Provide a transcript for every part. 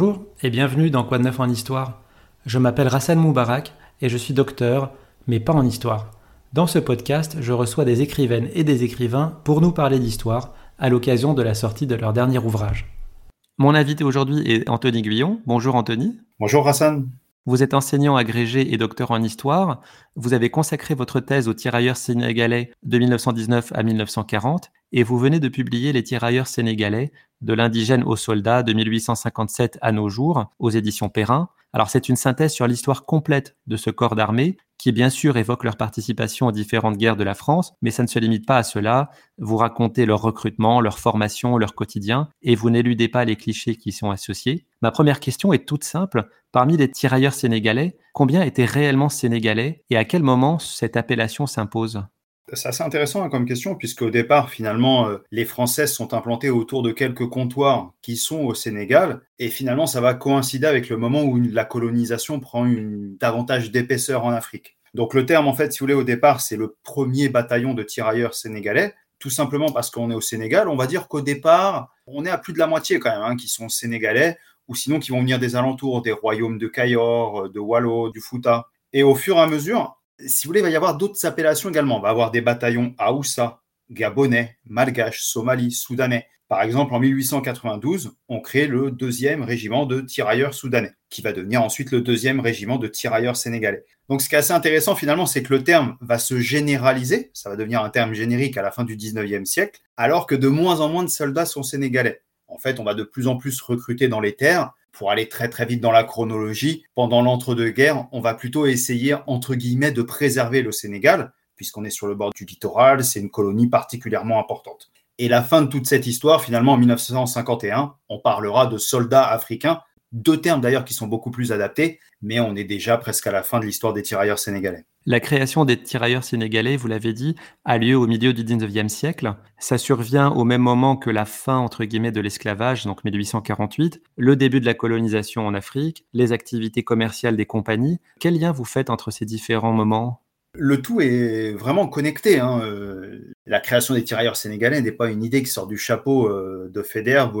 Bonjour et bienvenue dans Quoi de neuf en histoire. Je m'appelle Rassan Moubarak et je suis docteur, mais pas en histoire. Dans ce podcast, je reçois des écrivaines et des écrivains pour nous parler d'histoire à l'occasion de la sortie de leur dernier ouvrage. Mon invité aujourd'hui est Anthony Guillon. Bonjour Anthony. Bonjour Rassan. Vous êtes enseignant agrégé et docteur en histoire. Vous avez consacré votre thèse aux tirailleurs sénégalais de 1919 à 1940 et vous venez de publier Les tirailleurs sénégalais de l'indigène au soldat de 1857 à nos jours aux éditions Perrin. Alors c'est une synthèse sur l'histoire complète de ce corps d'armée qui bien sûr évoque leur participation aux différentes guerres de la France, mais ça ne se limite pas à cela. Vous racontez leur recrutement, leur formation, leur quotidien, et vous n'éludez pas les clichés qui y sont associés. Ma première question est toute simple. Parmi les tirailleurs sénégalais, combien étaient réellement sénégalais et à quel moment cette appellation s'impose? C'est assez intéressant hein, comme question, puisque au départ, finalement, euh, les Françaises sont implantées autour de quelques comptoirs qui sont au Sénégal, et finalement, ça va coïncider avec le moment où la colonisation prend davantage d'épaisseur en Afrique. Donc le terme, en fait, si vous voulez, au départ, c'est le premier bataillon de tirailleurs sénégalais, tout simplement parce qu'on est au Sénégal. On va dire qu'au départ, on est à plus de la moitié quand même, hein, qui sont sénégalais, ou sinon qui vont venir des alentours, des royaumes de Cayor, de Wallo, du Fouta. Et au fur et à mesure, si vous voulez, il va y avoir d'autres appellations également. On va avoir des bataillons Aoussa, Gabonais, Malgaches, Somalis, Soudanais. Par exemple, en 1892, on crée le deuxième régiment de tirailleurs soudanais, qui va devenir ensuite le deuxième régiment de tirailleurs sénégalais. Donc, ce qui est assez intéressant finalement, c'est que le terme va se généraliser, ça va devenir un terme générique à la fin du 19e siècle, alors que de moins en moins de soldats sont sénégalais. En fait, on va de plus en plus recruter dans les terres pour aller très très vite dans la chronologie, pendant l'entre-deux-guerres, on va plutôt essayer, entre guillemets, de préserver le Sénégal, puisqu'on est sur le bord du littoral, c'est une colonie particulièrement importante. Et la fin de toute cette histoire, finalement, en 1951, on parlera de soldats africains, deux termes d'ailleurs qui sont beaucoup plus adaptés, mais on est déjà presque à la fin de l'histoire des tirailleurs sénégalais. La création des tirailleurs sénégalais, vous l'avez dit, a lieu au milieu du 19e siècle. Ça survient au même moment que la fin, entre guillemets, de l'esclavage, donc 1848, le début de la colonisation en Afrique, les activités commerciales des compagnies. Quel lien vous faites entre ces différents moments? Le tout est vraiment connecté. Hein. Euh, la création des tirailleurs sénégalais n'est pas une idée qui sort du chapeau euh, de Fédère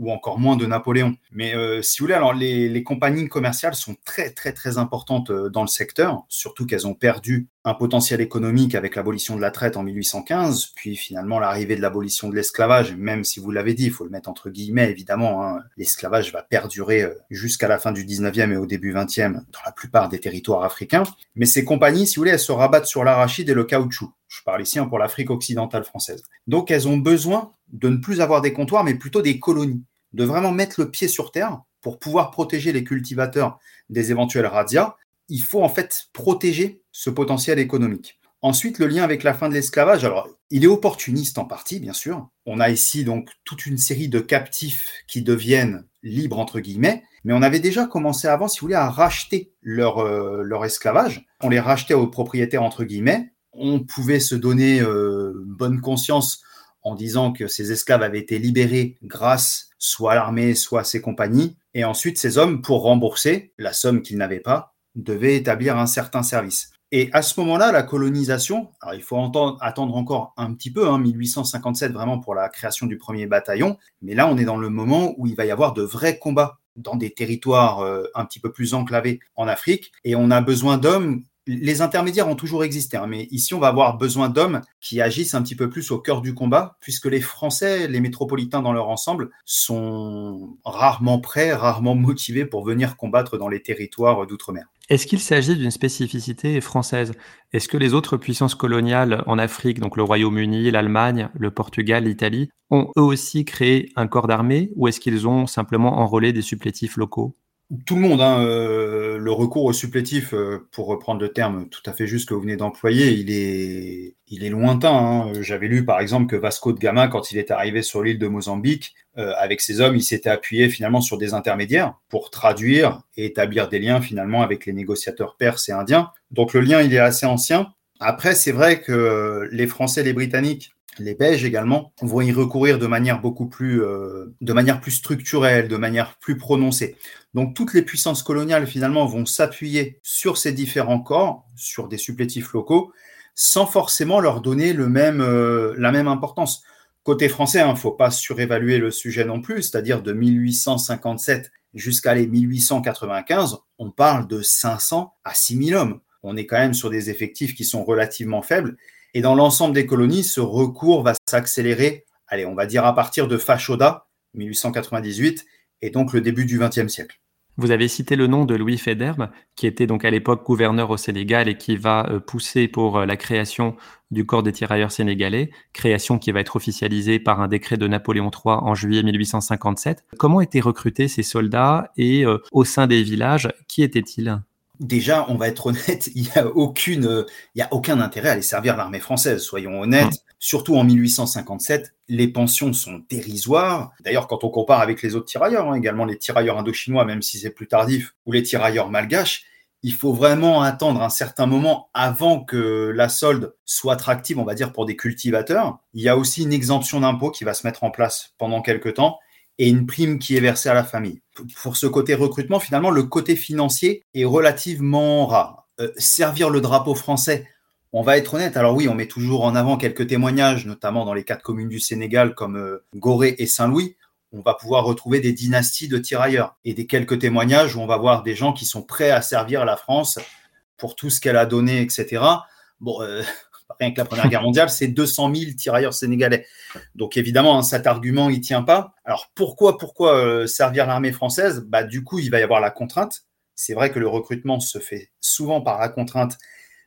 ou encore moins de Napoléon. Mais euh, si vous voulez, alors les, compagnies commerciales sont très très très importantes euh, dans le secteur, surtout qu'elles ont perdu un potentiel économique avec l'abolition de la traite en 1815, puis finalement l'arrivée de l'abolition de l'esclavage, même si vous l'avez dit, il faut le mettre entre guillemets évidemment, hein, l'esclavage va perdurer euh, jusqu'à la fin du 19e et au début 20e dans la plupart des territoires africains. Mais ces compagnies, si vous voulez, elles se rabattent sur l'arachide et le caoutchouc. Je parle ici hein, pour l'Afrique occidentale française. Donc elles ont besoin de ne plus avoir des comptoirs, mais plutôt des colonies de vraiment mettre le pied sur terre pour pouvoir protéger les cultivateurs des éventuels radias, il faut en fait protéger ce potentiel économique. Ensuite, le lien avec la fin de l'esclavage, alors il est opportuniste en partie, bien sûr. On a ici donc toute une série de captifs qui deviennent libres, entre guillemets, mais on avait déjà commencé avant, si vous voulez, à racheter leur, euh, leur esclavage. On les rachetait aux propriétaires, entre guillemets. On pouvait se donner euh, bonne conscience en disant que ces esclaves avaient été libérés grâce soit à l'armée, soit à ses compagnies. Et ensuite, ces hommes, pour rembourser la somme qu'ils n'avaient pas, devaient établir un certain service. Et à ce moment-là, la colonisation, alors il faut attendre encore un petit peu, hein, 1857 vraiment pour la création du premier bataillon, mais là on est dans le moment où il va y avoir de vrais combats dans des territoires euh, un petit peu plus enclavés en Afrique, et on a besoin d'hommes les intermédiaires ont toujours existé, hein, mais ici, on va avoir besoin d'hommes qui agissent un petit peu plus au cœur du combat, puisque les Français, les métropolitains dans leur ensemble, sont rarement prêts, rarement motivés pour venir combattre dans les territoires d'outre-mer. Est-ce qu'il s'agit d'une spécificité française? Est-ce que les autres puissances coloniales en Afrique, donc le Royaume-Uni, l'Allemagne, le Portugal, l'Italie, ont eux aussi créé un corps d'armée ou est-ce qu'ils ont simplement enrôlé des supplétifs locaux? Tout le monde, hein, euh, le recours au supplétif, euh, pour reprendre le terme tout à fait juste que vous venez d'employer, il est, il est lointain. Hein. J'avais lu par exemple que Vasco de Gama, quand il est arrivé sur l'île de Mozambique, euh, avec ses hommes, il s'était appuyé finalement sur des intermédiaires pour traduire et établir des liens finalement avec les négociateurs perses et indiens. Donc le lien, il est assez ancien. Après, c'est vrai que les Français et les Britanniques les Belges également vont y recourir de manière beaucoup plus, euh, de manière plus structurelle, de manière plus prononcée. Donc toutes les puissances coloniales finalement vont s'appuyer sur ces différents corps, sur des supplétifs locaux, sans forcément leur donner le même, euh, la même importance. Côté français, il hein, ne faut pas surévaluer le sujet non plus, c'est-à-dire de 1857 jusqu'à les 1895, on parle de 500 à 6000 hommes. On est quand même sur des effectifs qui sont relativement faibles. Et dans l'ensemble des colonies, ce recours va s'accélérer, allez, on va dire à partir de Fachoda, 1898, et donc le début du XXe siècle. Vous avez cité le nom de Louis Federbe, qui était donc à l'époque gouverneur au Sénégal et qui va euh, pousser pour euh, la création du corps des tirailleurs sénégalais, création qui va être officialisée par un décret de Napoléon III en juillet 1857. Comment étaient recrutés ces soldats et euh, au sein des villages, qui étaient-ils? Déjà, on va être honnête, il n'y a, aucune, il y a aucun intérêt à aller servir l'armée française, soyons honnêtes. Surtout en 1857, les pensions sont dérisoires. D'ailleurs, quand on compare avec les autres tirailleurs, hein, également les tirailleurs indochinois, même si c'est plus tardif, ou les tirailleurs malgaches, il faut vraiment attendre un certain moment avant que la solde soit attractive, on va dire, pour des cultivateurs. Il y a aussi une exemption d'impôt qui va se mettre en place pendant quelques temps et une prime qui est versée à la famille. Pour ce côté recrutement, finalement, le côté financier est relativement rare. Euh, servir le drapeau français, on va être honnête, alors oui, on met toujours en avant quelques témoignages, notamment dans les quatre communes du Sénégal comme euh, Gorée et Saint-Louis. On va pouvoir retrouver des dynasties de tirailleurs et des quelques témoignages où on va voir des gens qui sont prêts à servir la France pour tout ce qu'elle a donné, etc. Bon, euh, rien que la Première Guerre mondiale, c'est 200 000 tirailleurs sénégalais. Donc évidemment, hein, cet argument, il tient pas. Alors pourquoi, euh, servir l'armée française? Bah du coup, il va y avoir la contrainte. C'est vrai que le recrutement se fait souvent par la contrainte,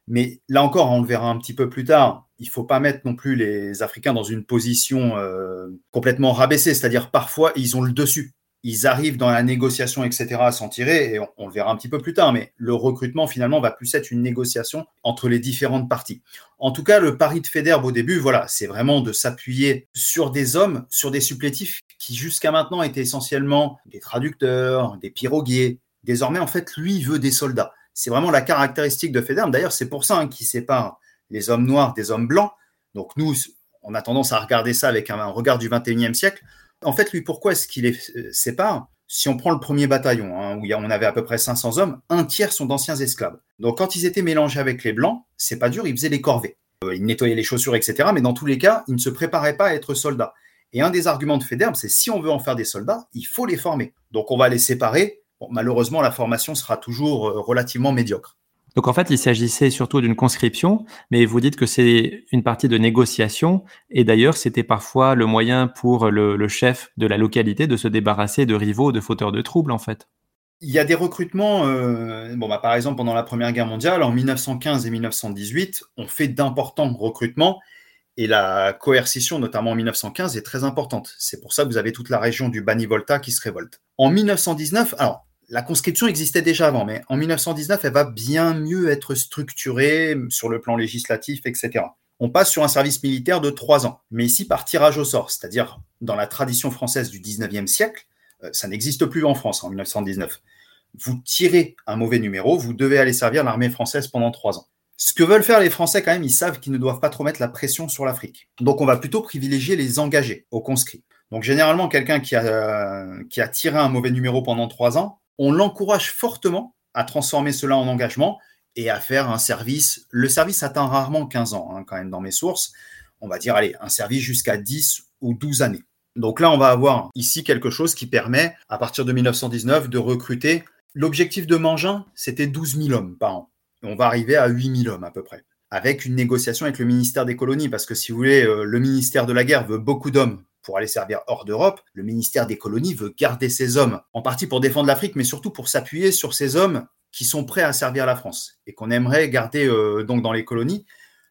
mais là encore, on le verra un petit peu plus tard. Il faut pas mettre non plus les Africains dans une position euh, complètement rabaissée, c'est-à-dire parfois ils ont le dessus ils arrivent dans la négociation, etc., à s'en tirer, et on, le verra un petit peu plus tard, mais le recrutement, finalement, va plus être une négociation entre les différentes parties. En tout cas, le pari de Federbe au début, voilà, c'est vraiment de s'appuyer sur des hommes, sur des supplétifs qui jusqu'à maintenant étaient essentiellement des traducteurs, des piroguiers. Désormais, en fait, lui, veut des soldats. C'est vraiment la caractéristique de Federbe. D'ailleurs, c'est pour ça hein, qu'il sépare les hommes noirs des hommes blancs. Donc nous, on a tendance à regarder ça avec un regard du 21e siècle en fait, lui, pourquoi est-ce qu'il les euh, sépare? Si on prend le premier bataillon, hein, où on avait à peu près 500 hommes, un tiers sont d'anciens esclaves. Donc quand ils étaient mélangés avec les blancs, c'est pas dur, ils faisaient les corvées. Euh, ils nettoyaient les chaussures, etc. Mais dans tous les cas, ils ne se préparaient pas à être soldats. Et un des arguments de Federbe, c'est si on veut en faire des soldats, il faut les former. Donc on va les séparer. malheureusement, la formation sera toujours euh, relativement médiocre. Donc en fait, il s'agissait surtout d'une conscription, mais vous dites que c'est une partie de négociation, et d'ailleurs, c'était parfois le moyen pour le, chef de la localité de se débarrasser de rivaux, de fauteurs de troubles, en fait. Il y a des recrutements, euh, bon, bah, par exemple, pendant la Première Guerre mondiale, en 1915 et 1918, on fait d'importants recrutements, et la coercition, notamment en 1915, est très importante. C'est pour ça que vous avez toute la région du Bani-Volta qui se révolte. En 1919, alors, la conscription existait déjà avant, mais en 1919, elle va bien mieux être structurée sur le plan législatif, etc. On passe sur un service militaire de trois ans, mais ici par tirage au sort, c'est-à-dire dans la tradition française du 19e siècle, euh, ça n'existe plus en France en 1919. Vous tirez un mauvais numéro, vous devez aller servir l'armée française pendant trois ans. Ce que veulent faire les Français, quand même, ils savent qu'ils ne doivent pas trop mettre la pression sur l'Afrique. Donc on va plutôt privilégier les engagés aux conscrits. Donc généralement, quelqu'un qui a, qui a tiré un mauvais numéro pendant trois ans, on l'encourage fortement à transformer cela en engagement et à faire un service. Le service atteint rarement 15 ans, hein, quand même, dans mes sources. On va dire, allez, un service jusqu'à 10 ou 12 années. Donc là, on va avoir ici quelque chose qui permet, à partir de 1919, de recruter. L'objectif de Mangin, c'était 12 000 hommes par an. on va arriver à 8 000 hommes à peu près, avec une négociation avec le ministère des colonies, parce que si vous voulez, euh, le ministère de la guerre veut beaucoup d'hommes pour aller servir hors d'Europe. Le ministère des colonies veut garder ces hommes, en partie pour défendre l'Afrique, mais surtout pour s'appuyer sur ces hommes qui sont prêts à servir la France et qu'on aimerait garder euh, donc dans les colonies.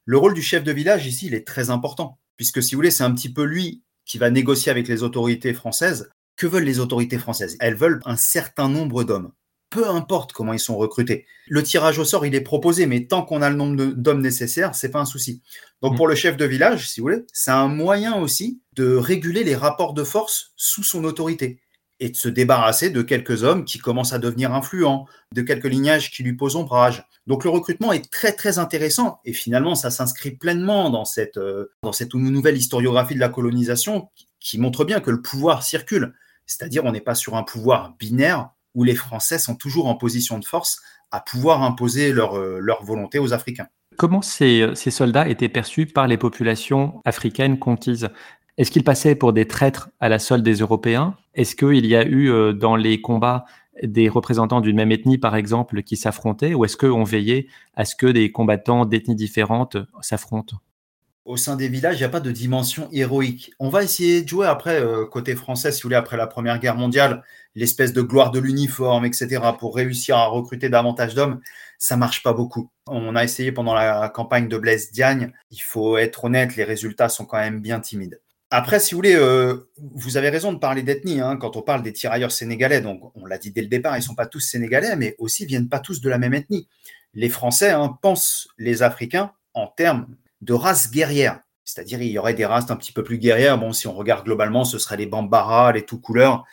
Le rôle du chef de village ici, il est très important, puisque si vous voulez, c'est un petit peu lui qui va négocier avec les autorités françaises. Que veulent les autorités françaises? Elles veulent un certain nombre d'hommes peu importe comment ils sont recrutés. Le tirage au sort, il est proposé, mais tant qu'on a le nombre d'hommes nécessaires, c'est pas un souci. Donc mm. pour le chef de village, si vous voulez, c'est un moyen aussi de réguler les rapports de force sous son autorité et de se débarrasser de quelques hommes qui commencent à devenir influents, de quelques lignages qui lui posent ombrage. Donc le recrutement est très très intéressant et finalement ça s'inscrit pleinement dans cette, euh, dans cette nouvelle historiographie de la colonisation qui montre bien que le pouvoir circule. C'est-à-dire on n'est pas sur un pouvoir binaire où les Français sont toujours en position de force à pouvoir imposer leur, euh, volonté aux Africains. Comment ces, ces, soldats étaient perçus par les populations africaines conquises? Est-ce qu'ils passaient pour des traîtres à la solde des Européens? Est-ce qu'il y a eu euh, dans les combats des représentants d'une même ethnie, par exemple, qui s'affrontaient? Ou est-ce qu'on veillait à ce que des combattants d'ethnies différentes s'affrontent? Au sein des villages, il n'y a pas de dimension héroïque. On va essayer de jouer après, euh, côté français, si vous voulez, après la Première Guerre mondiale, l'espèce de gloire de l'uniforme, etc., pour réussir à recruter davantage d'hommes, ça marche pas beaucoup. On a essayé pendant la campagne de Blaise Diagne. Il faut être honnête, les résultats sont quand même bien timides. Après, si vous voulez, euh, vous avez raison de parler d'ethnie hein, quand on parle des tirailleurs sénégalais. Donc, on l'a dit dès le départ, ils ne sont pas tous sénégalais, mais aussi viennent pas tous de la même ethnie. Les Français hein, pensent les Africains en termes de races guerrières. C'est-à-dire, il y aurait des races un petit peu plus guerrières. Bon, si on regarde globalement, ce seraient les Bambara, les tout couleurs,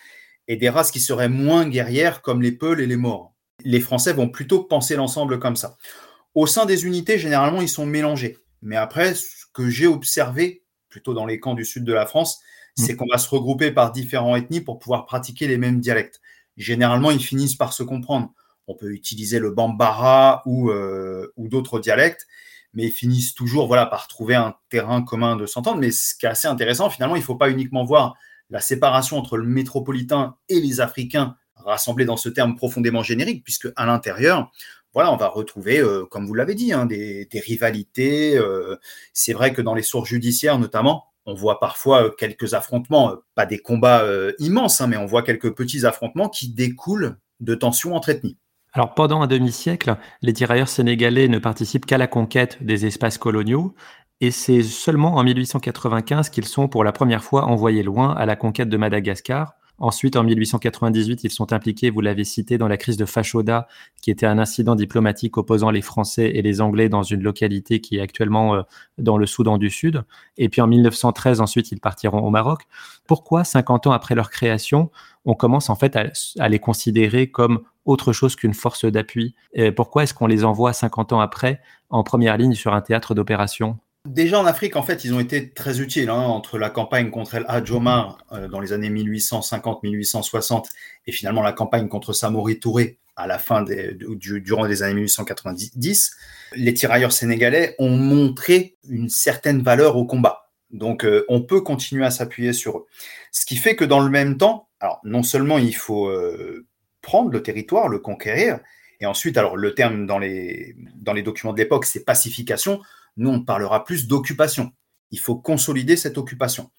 et des races qui seraient moins guerrières, comme les Peuls et les Maures. Les Français vont plutôt penser l'ensemble comme ça. Au sein des unités, généralement, ils sont mélangés. Mais après, ce que j'ai observé, plutôt dans les camps du sud de la France, mm. c'est qu'on va se regrouper par différents ethnies pour pouvoir pratiquer les mêmes dialectes. Généralement, ils finissent par se comprendre. On peut utiliser le Bambara ou, euh, ou d'autres dialectes, mais ils finissent toujours voilà, par trouver un terrain commun de s'entendre. Mais ce qui est assez intéressant, finalement, il ne faut pas uniquement voir la séparation entre le métropolitain et les Africains rassemblés dans ce terme profondément générique, puisque à l'intérieur, voilà, on va retrouver, euh, comme vous l'avez dit, hein, des, rivalités. Euh, c'est vrai que dans les sources judiciaires, notamment, on voit parfois euh, quelques affrontements, pas des combats immenses, hein, mais on voit quelques petits affrontements qui découlent de tensions entre ethnies. Alors pendant un demi-siècle, les tirailleurs sénégalais ne participent qu'à la conquête des espaces coloniaux, et c'est seulement en 1895 qu'ils sont pour la première fois envoyés loin à la conquête de Madagascar. Ensuite, en 1898, ils sont impliqués, vous l'avez cité, dans la crise de Fashoda, qui était un incident diplomatique opposant les Français et les Anglais dans une localité qui est actuellement euh, dans le Soudan du Sud. Et puis en 1913, ensuite, ils partiront au Maroc. Pourquoi, 50 ans après leur création, on commence en fait à, les considérer comme autre chose qu'une force d'appui Pourquoi est-ce qu'on les envoie 50 ans après en première ligne sur un théâtre d'opération? Déjà en Afrique, en fait, ils ont été très utiles hein, entre la campagne contre El Hadj Omar euh, dans les années 1850-1860 et finalement la campagne contre Samori Touré à la fin des, du, durant les années 1890. Les tirailleurs sénégalais ont montré une certaine valeur au combat. Donc, euh, on peut continuer à s'appuyer sur eux. Ce qui fait que dans le même temps, alors non seulement il faut euh, prendre le territoire, le conquérir, et ensuite, alors le terme dans les, dans les documents de l'époque, c'est pacification. Nous, on parlera plus d'occupation. Il faut consolider cette occupation.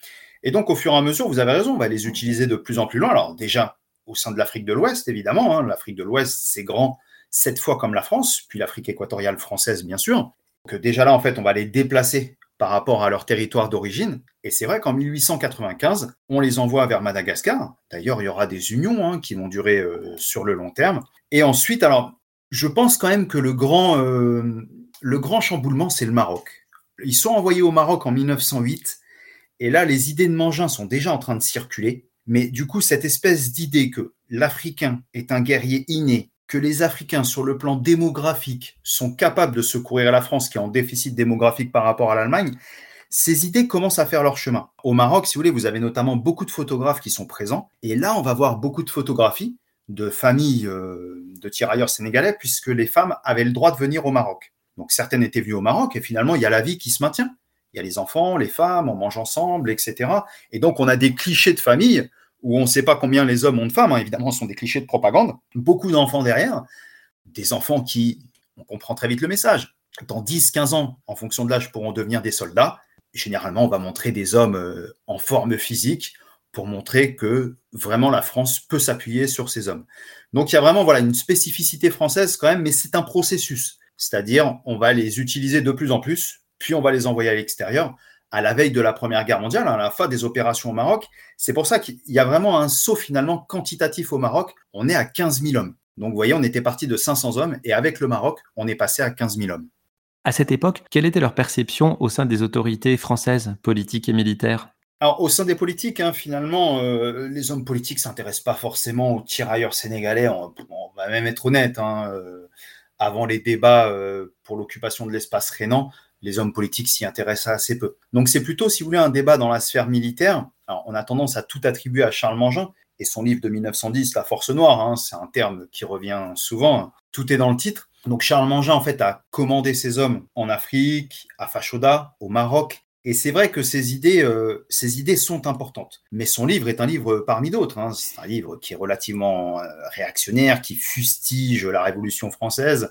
Et donc, au fur et à mesure, vous avez raison, on va les utiliser de plus en plus loin. Alors, déjà, au sein de l'Afrique de l'Ouest, évidemment. Hein. L'Afrique de l'Ouest, c'est grand sept fois comme la France, puis l'Afrique équatoriale française, bien sûr. Que déjà là, en fait, on va les déplacer par rapport à leur territoire d'origine. Et c'est vrai qu'en 1895, on les envoie vers Madagascar. D'ailleurs, il y aura des unions hein, qui vont durer euh, sur le long terme. Et ensuite, alors, je pense quand même que le grand, euh, le grand chamboulement, c'est le Maroc. Ils sont envoyés au Maroc en 1908, et là, les idées de Mangin sont déjà en train de circuler. Mais du coup, cette espèce d'idée que l'Africain est un guerrier inné, que les Africains, sur le plan démographique, sont capables de secourir la France qui est en déficit démographique par rapport à l'Allemagne, ces idées commencent à faire leur chemin. Au Maroc, si vous voulez, vous avez notamment beaucoup de photographes qui sont présents. Et là, on va voir beaucoup de photographies de familles euh, de tirailleurs sénégalais, puisque les femmes avaient le droit de venir au Maroc. Donc certaines étaient venues au Maroc et finalement il y a la vie qui se maintient. Il y a les enfants, les femmes, on mange ensemble, etc. Et donc on a des clichés de famille où on ne sait pas combien les hommes ont de femmes. Hein. Évidemment, ce sont des clichés de propagande. Beaucoup d'enfants derrière, des enfants qui, on comprend très vite le message, dans 10-15 ans, en fonction de l'âge, pourront devenir des soldats. Généralement, on va montrer des hommes euh, en forme physique pour montrer que vraiment la France peut s'appuyer sur ces hommes. Donc il y a vraiment voilà une spécificité française quand même, mais c'est un processus. C'est-à-dire, on va les utiliser de plus en plus, puis on va les envoyer à l'extérieur à la veille de la Première Guerre mondiale, à la fin des opérations au Maroc. C'est pour ça qu'il y a vraiment un saut finalement quantitatif au Maroc. On est à 15 000 hommes. Donc vous voyez, on était parti de 500 hommes et avec le Maroc, on est passé à 15 000 hommes. À cette époque, quelle était leur perception au sein des autorités françaises, politiques et militaires? Alors, au sein des politiques, hein, finalement, euh, les hommes politiques s'intéressent pas forcément aux tirailleurs sénégalais. On, va même être honnête. Hein, euh, avant les débats euh, pour l'occupation de l'espace rhénan, les hommes politiques s'y intéressaient assez peu. Donc c'est plutôt, si vous voulez, un débat dans la sphère militaire. On a tendance à tout attribuer à Charles Mangin et son livre de 1910, La Force Noire, hein, c'est un terme qui revient souvent, tout est dans le titre. Donc Charles Mangin, en fait, a commandé ses hommes en Afrique, à Fashoda, au Maroc, Et c'est vrai que ces idées, euh, ces idées sont importantes. Mais son livre est un livre parmi d'autres. Hein. C'est un livre qui est relativement euh, réactionnaire, qui fustige la Révolution française,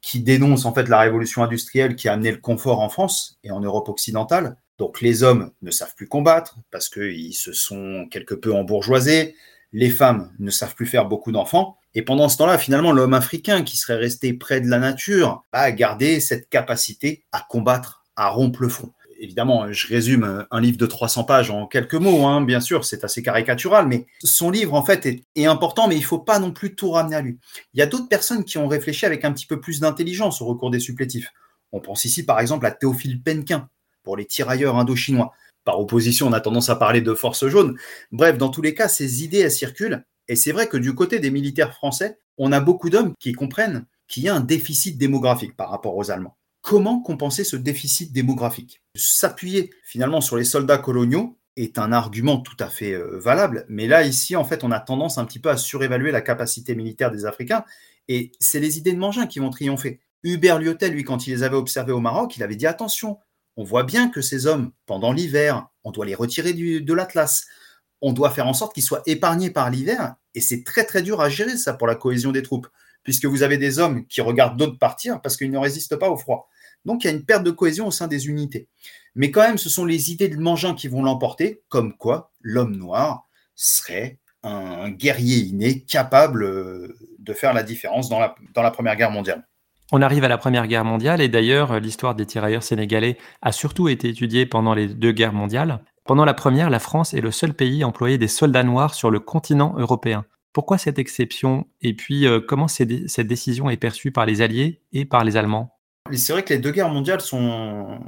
qui dénonce en fait la révolution industrielle qui a amené le confort en France et en Europe occidentale. Donc les hommes ne savent plus combattre parce qu'ils se sont quelque peu embourgeoisés. Les femmes ne savent plus faire beaucoup d'enfants. Et pendant ce temps-là, finalement, l'homme africain qui serait resté près de la nature a gardé cette capacité à combattre, à rompre le front évidemment, je résume un livre de 300 pages en quelques mots, hein, bien sûr, c'est assez caricatural, mais son livre, en fait, est, important, mais il ne faut pas non plus tout ramener à lui. Il y a d'autres personnes qui ont réfléchi avec un petit peu plus d'intelligence au recours des supplétifs. On pense ici, par exemple, à Théophile Penquin, pour les tirailleurs indo-chinois. Par opposition, on a tendance à parler de force jaune. Bref, dans tous les cas, ces idées, elles circulent. Et c'est vrai que du côté des militaires français, on a beaucoup d'hommes qui comprennent qu'il y a un déficit démographique par rapport aux Allemands. Comment compenser ce déficit démographique? S'appuyer finalement sur les soldats coloniaux est un argument tout à fait euh, valable, mais là, ici, en fait, on a tendance un petit peu à surévaluer la capacité militaire des Africains, et c'est les idées de Mangin qui vont triompher. Hubert Lyotel, lui, quand il les avait observés au Maroc, il avait dit attention, on voit bien que ces hommes, pendant l'hiver, on doit les retirer de l'Atlas, on doit faire en sorte qu'ils soient épargnés par l'hiver, et c'est très très dur à gérer ça pour la cohésion des troupes puisque vous avez des hommes qui regardent d'autres partir parce qu'ils ne résistent pas au froid. Donc il y a une perte de cohésion au sein des unités. Mais quand même, ce sont les idées de Mangin qui vont l'emporter, comme quoi l'homme noir serait un guerrier inné capable euh, de faire la différence dans la, dans la Première Guerre mondiale. On arrive à la Première Guerre mondiale et d'ailleurs l'histoire des tirailleurs sénégalais a surtout été étudiée pendant les deux guerres mondiales. Pendant la première, la France est le seul pays à employer des soldats noirs sur le continent européen. Pourquoi cette exception? Et puis, euh, comment cette décision est perçue par les Alliés et par les Allemands? C'est vrai que les deux guerres mondiales sont,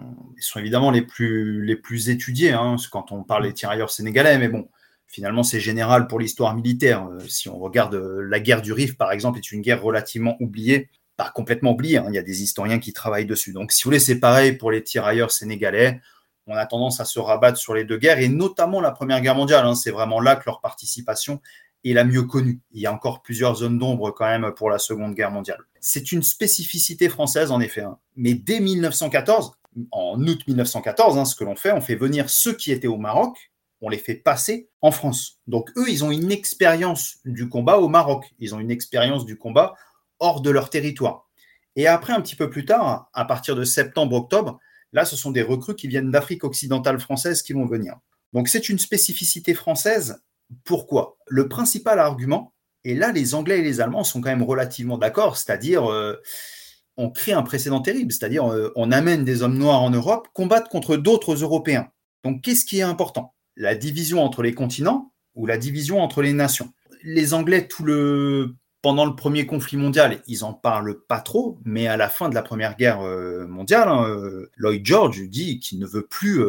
évidemment les plus, les plus étudiées hein, quand on parle des tirailleurs sénégalais, mais bon, finalement c'est général pour l'histoire militaire. Euh, si on regarde euh, la guerre du Rif, par exemple, est une guerre relativement oubliée, pas complètement oubliée, hein, il y a des historiens qui travaillent dessus. Donc si vous voulez, c'est pareil pour les tirailleurs sénégalais, on a tendance à se rabattre sur les deux guerres, et notamment la Première Guerre mondiale. Hein, c'est vraiment là que leur participation est la mieux connue. Il y a encore plusieurs zones d'ombre quand même pour la Seconde Guerre mondiale. C'est une spécificité française en effet. Hein. Mais dès 1914, en août 1914, hein, ce que l'on fait, on fait venir ceux qui étaient au Maroc, on les fait passer en France. Donc eux, ils ont une expérience du combat au Maroc. Ils ont une expérience du combat hors de leur territoire. Et après, un petit peu plus tard, à partir de septembre-octobre, là, ce sont des recrues qui viennent d'Afrique occidentale française qui vont venir. Donc c'est une spécificité française pourquoi? Le principal argument, et là les Anglais et les Allemands sont quand même relativement d'accord, c'est-à-dire euh, on crée un précédent terrible, c'est-à-dire euh, on amène des hommes noirs en Europe combattre contre d'autres Européens. Donc qu'est-ce qui est important? La division entre les continents ou la division entre les nations? Les Anglais, tout le pendant le premier conflit mondial, ils en parlent pas trop, mais à la fin de la Première Guerre euh, mondiale, hein, Lloyd George dit qu'il ne veut plus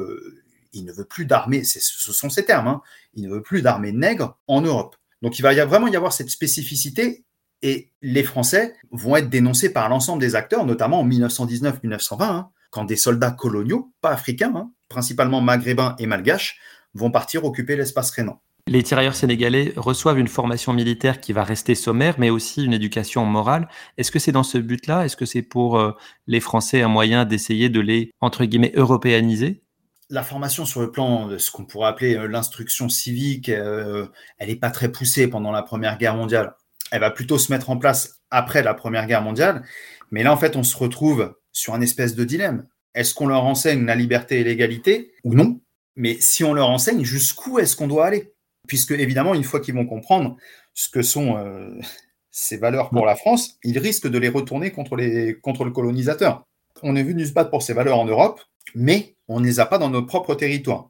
plus d'armée, ce sont ses termes, hein. il ne veut plus d'armée nègre en Europe. Donc il va vraiment y avoir cette spécificité et les Français vont être dénoncés par l'ensemble des acteurs, notamment en 1919-1920, hein, quand des soldats coloniaux, pas africains, principalement maghrébins et malgaches, vont partir occuper l'espace rhénan. Les tirailleurs sénégalais reçoivent une formation militaire qui va rester sommaire, mais aussi une éducation morale. Est-ce que c'est dans ce but-là? Est-ce que c'est pour euh, les Français un moyen d'essayer de les, entre guillemets, européaniser? La formation sur le plan de ce qu'on pourrait appeler euh, l'instruction civique, euh, elle n'est pas très poussée pendant la Première Guerre mondiale. Elle va plutôt se mettre en place après la Première Guerre mondiale. Mais là, en fait, on se retrouve sur un espèce de dilemme. Est-ce qu'on leur enseigne la liberté et l'égalité ou non? Mais si on leur enseigne, jusqu'où est-ce qu'on doit aller? Puisque, évidemment, une fois qu'ils vont comprendre ce que sont euh, ces valeurs pour la France, ils risquent de les retourner contre, le colonisateur. On est venu se battre pour ces valeurs en Europe, mais on ne les a pas dans notre propre territoire.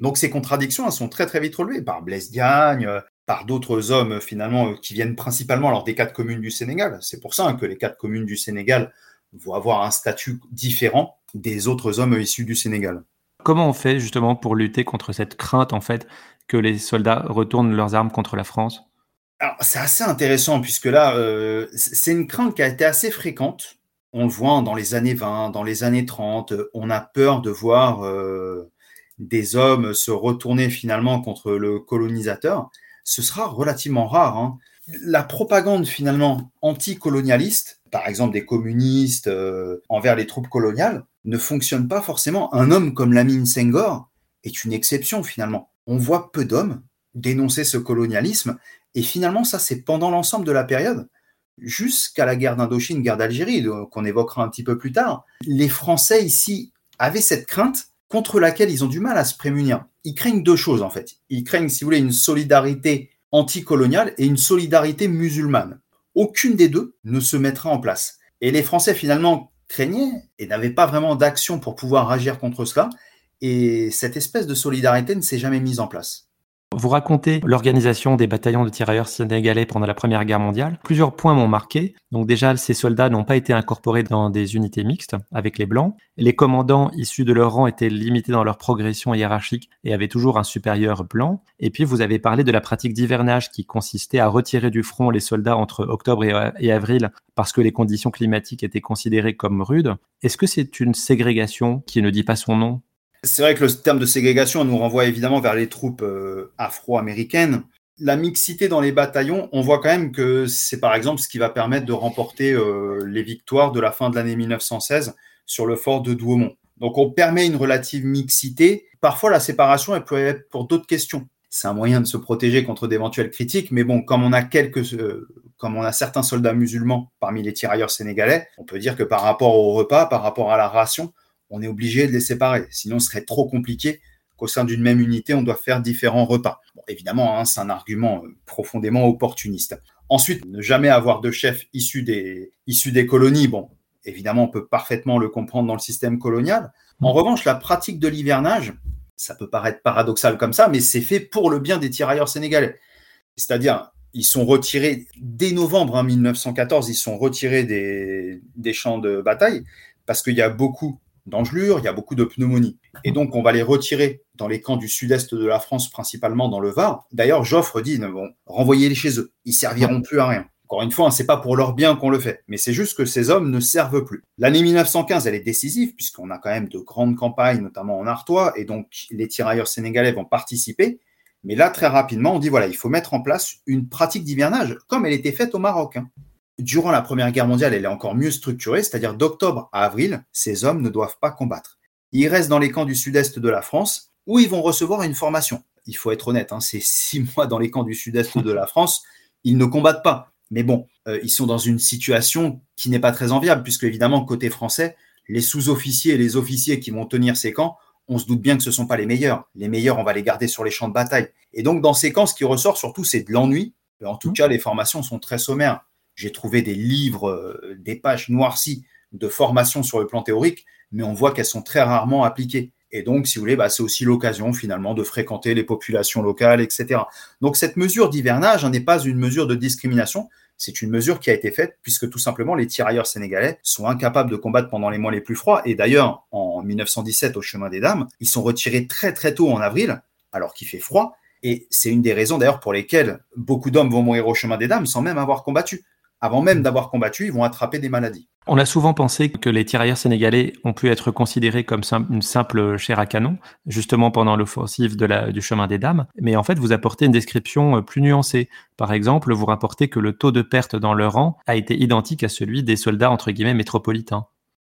Donc ces contradictions, sont très très vite relevées par Blaise Diagne, euh, par d'autres hommes finalement euh, qui viennent principalement des quatre communes du Sénégal. C'est pour ça que les quatre communes du Sénégal vont avoir un statut différent des autres hommes issus du Sénégal. Comment on fait justement pour lutter contre cette crainte en fait les soldats retournent leurs armes contre la France? C'est assez intéressant puisque là euh, c'est une crainte qui a été assez fréquente on le voit dans les années 20, dans les années 30, on a peur de voir euh, des hommes se retourner finalement contre le colonisateur. Ce sera relativement rare. Hein. La propagande finalement anticolonialiste, par exemple des communistes euh, envers les troupes coloniales, ne fonctionne pas forcément. Un homme comme Lamine Senghor est une exception finalement. On voit peu d'hommes dénoncer ce colonialisme, et finalement ça c'est pendant l'ensemble de la période, jusqu'à la guerre d'Indochine, guerre d'Algérie, qu'on évoquera un petit peu plus tard. Les Français ici avaient cette crainte contre laquelle ils ont du mal à se prémunir. Ils craignent deux choses en fait. Ils craignent, si vous voulez, une solidarité anticoloniale et une solidarité musulmane. Aucune des deux ne se mettra en place. Et les Français finalement craignaient et n'avaient pas vraiment d'action pour pouvoir agir contre cela. Et cette espèce de solidarité ne s'est jamais mise en place. Vous racontez l'organisation des bataillons de tirailleurs sénégalais pendant la Première Guerre mondiale. Plusieurs points m'ont marqué. Donc déjà, ces soldats n'ont pas été incorporés dans des unités mixtes avec les Blancs. Les commandants issus de leur rang étaient limités dans leur progression hiérarchique et avaient toujours un supérieur blanc. Et puis, vous avez parlé de la pratique d'hivernage qui consistait à retirer du front les soldats entre octobre et avril parce que les conditions climatiques étaient considérées comme rudes. Est-ce que c'est une ségrégation qui ne dit pas son nom? C'est vrai que le terme de ségrégation nous renvoie évidemment vers les troupes euh, afro-américaines. La mixité dans les bataillons, on voit quand même que c'est par exemple ce qui va permettre de remporter euh, les victoires de la fin de l'année 1916 sur le fort de Douaumont. Donc on permet une relative mixité. Parfois la séparation elle peut être pour d'autres questions. C'est un moyen de se protéger contre d'éventuelles critiques, mais bon, comme on a quelques, euh, comme on a certains soldats musulmans parmi les tirailleurs sénégalais, on peut dire que par rapport au repas, par rapport à la ration, on est obligé de les séparer. Sinon, ce serait trop compliqué qu'au sein d'une même unité, on doit faire différents repas. évidemment, hein, c'est un argument euh, profondément opportuniste. Ensuite, ne jamais avoir de chef issu des, issu des colonies, bon, évidemment, on peut parfaitement le comprendre dans le système colonial. En revanche, la pratique de l'hivernage, ça peut paraître paradoxal comme ça, mais c'est fait pour le bien des tirailleurs sénégalais. C'est-à-dire, ils sont retirés dès novembre 1914, hein, ils sont retirés des, des champs de bataille parce qu'il y a beaucoup d'engelure, il y a beaucoup de pneumonie. Et donc, on va les retirer dans les camps du sud-est de la France, principalement dans le Var. D'ailleurs, Joffre dit, bon, renvoyez-les chez eux, ils serviront plus à rien. Encore une fois, ce hein, c'est pas pour leur bien qu'on le fait, mais c'est juste que ces hommes ne servent plus. L'année 1915, elle est décisive, puisqu'on a quand même de grandes campagnes, notamment en Artois, et donc les tirailleurs sénégalais vont participer. Mais là, très rapidement, on dit voilà, il faut mettre en place une pratique d'hivernage, comme elle était faite au Maroc. Hein durant la Première Guerre mondiale, elle est encore mieux structurée, c'est-à-dire d'octobre à avril, ces hommes ne doivent pas combattre. Ils restent dans les camps du sud-est de la France où ils vont recevoir une formation. Il faut être honnête, hein, c'est six mois dans les camps du sud-est de la France, ils ne combattent pas. Mais bon, euh, ils sont dans une situation qui n'est pas très enviable, puisque évidemment, côté français, les sous-officiers et les officiers qui vont tenir ces camps, on se doute bien que ce ne sont pas les meilleurs. Les meilleurs, on va les garder sur les champs de bataille. Et donc, dans ces camps, ce qui ressort surtout, c'est de l'ennui. En tout mmh. cas, les formations sont très sommaires. J'ai trouvé des livres, euh, des pages noircies de formation sur le plan théorique, mais on voit qu'elles sont très rarement appliquées. Et donc, si vous voulez, bah, c'est aussi l'occasion finalement de fréquenter les populations locales, etc. Donc, cette mesure d'hivernage n'est pas une mesure de discrimination, c'est une mesure qui a été faite puisque tout simplement les tirailleurs sénégalais sont incapables de combattre pendant les mois les plus froids. Et d'ailleurs, en 1917, au chemin des dames, ils sont retirés très très tôt en avril, alors qu'il fait froid. Et c'est une des raisons d'ailleurs pour lesquelles beaucoup d'hommes vont mourir au chemin des dames sans même avoir combattu avant même d'avoir combattu, ils vont attraper des maladies. On a souvent pensé que les tirailleurs sénégalais ont pu être considérés comme une simple chair à canon, justement pendant l'offensive du chemin des dames. Mais en fait, vous apportez une description euh, plus nuancée. Par exemple, vous rapportez que le taux de perte dans leur rang a été identique à celui des soldats entre guillemets métropolitains.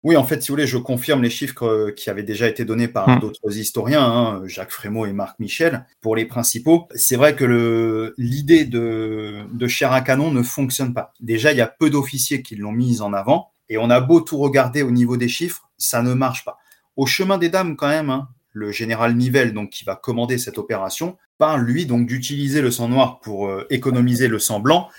Oui, en fait, si vous voulez, je confirme les chiffres euh, qui avaient déjà été donnés par hmm. d'autres historiens, hein, Jacques Frémaux et Marc Michel, pour les principaux. C'est vrai que l'idée de, de chair à canon ne fonctionne pas. Déjà, il y a peu d'officiers qui l'ont mise en avant, et on a beau tout regarder au niveau des chiffres, ça ne marche pas. Au chemin des dames, quand même, hein, le général Nivelle, donc, qui va commander cette opération, parle, lui, donc, d'utiliser le sang noir pour euh, économiser le sang blanc.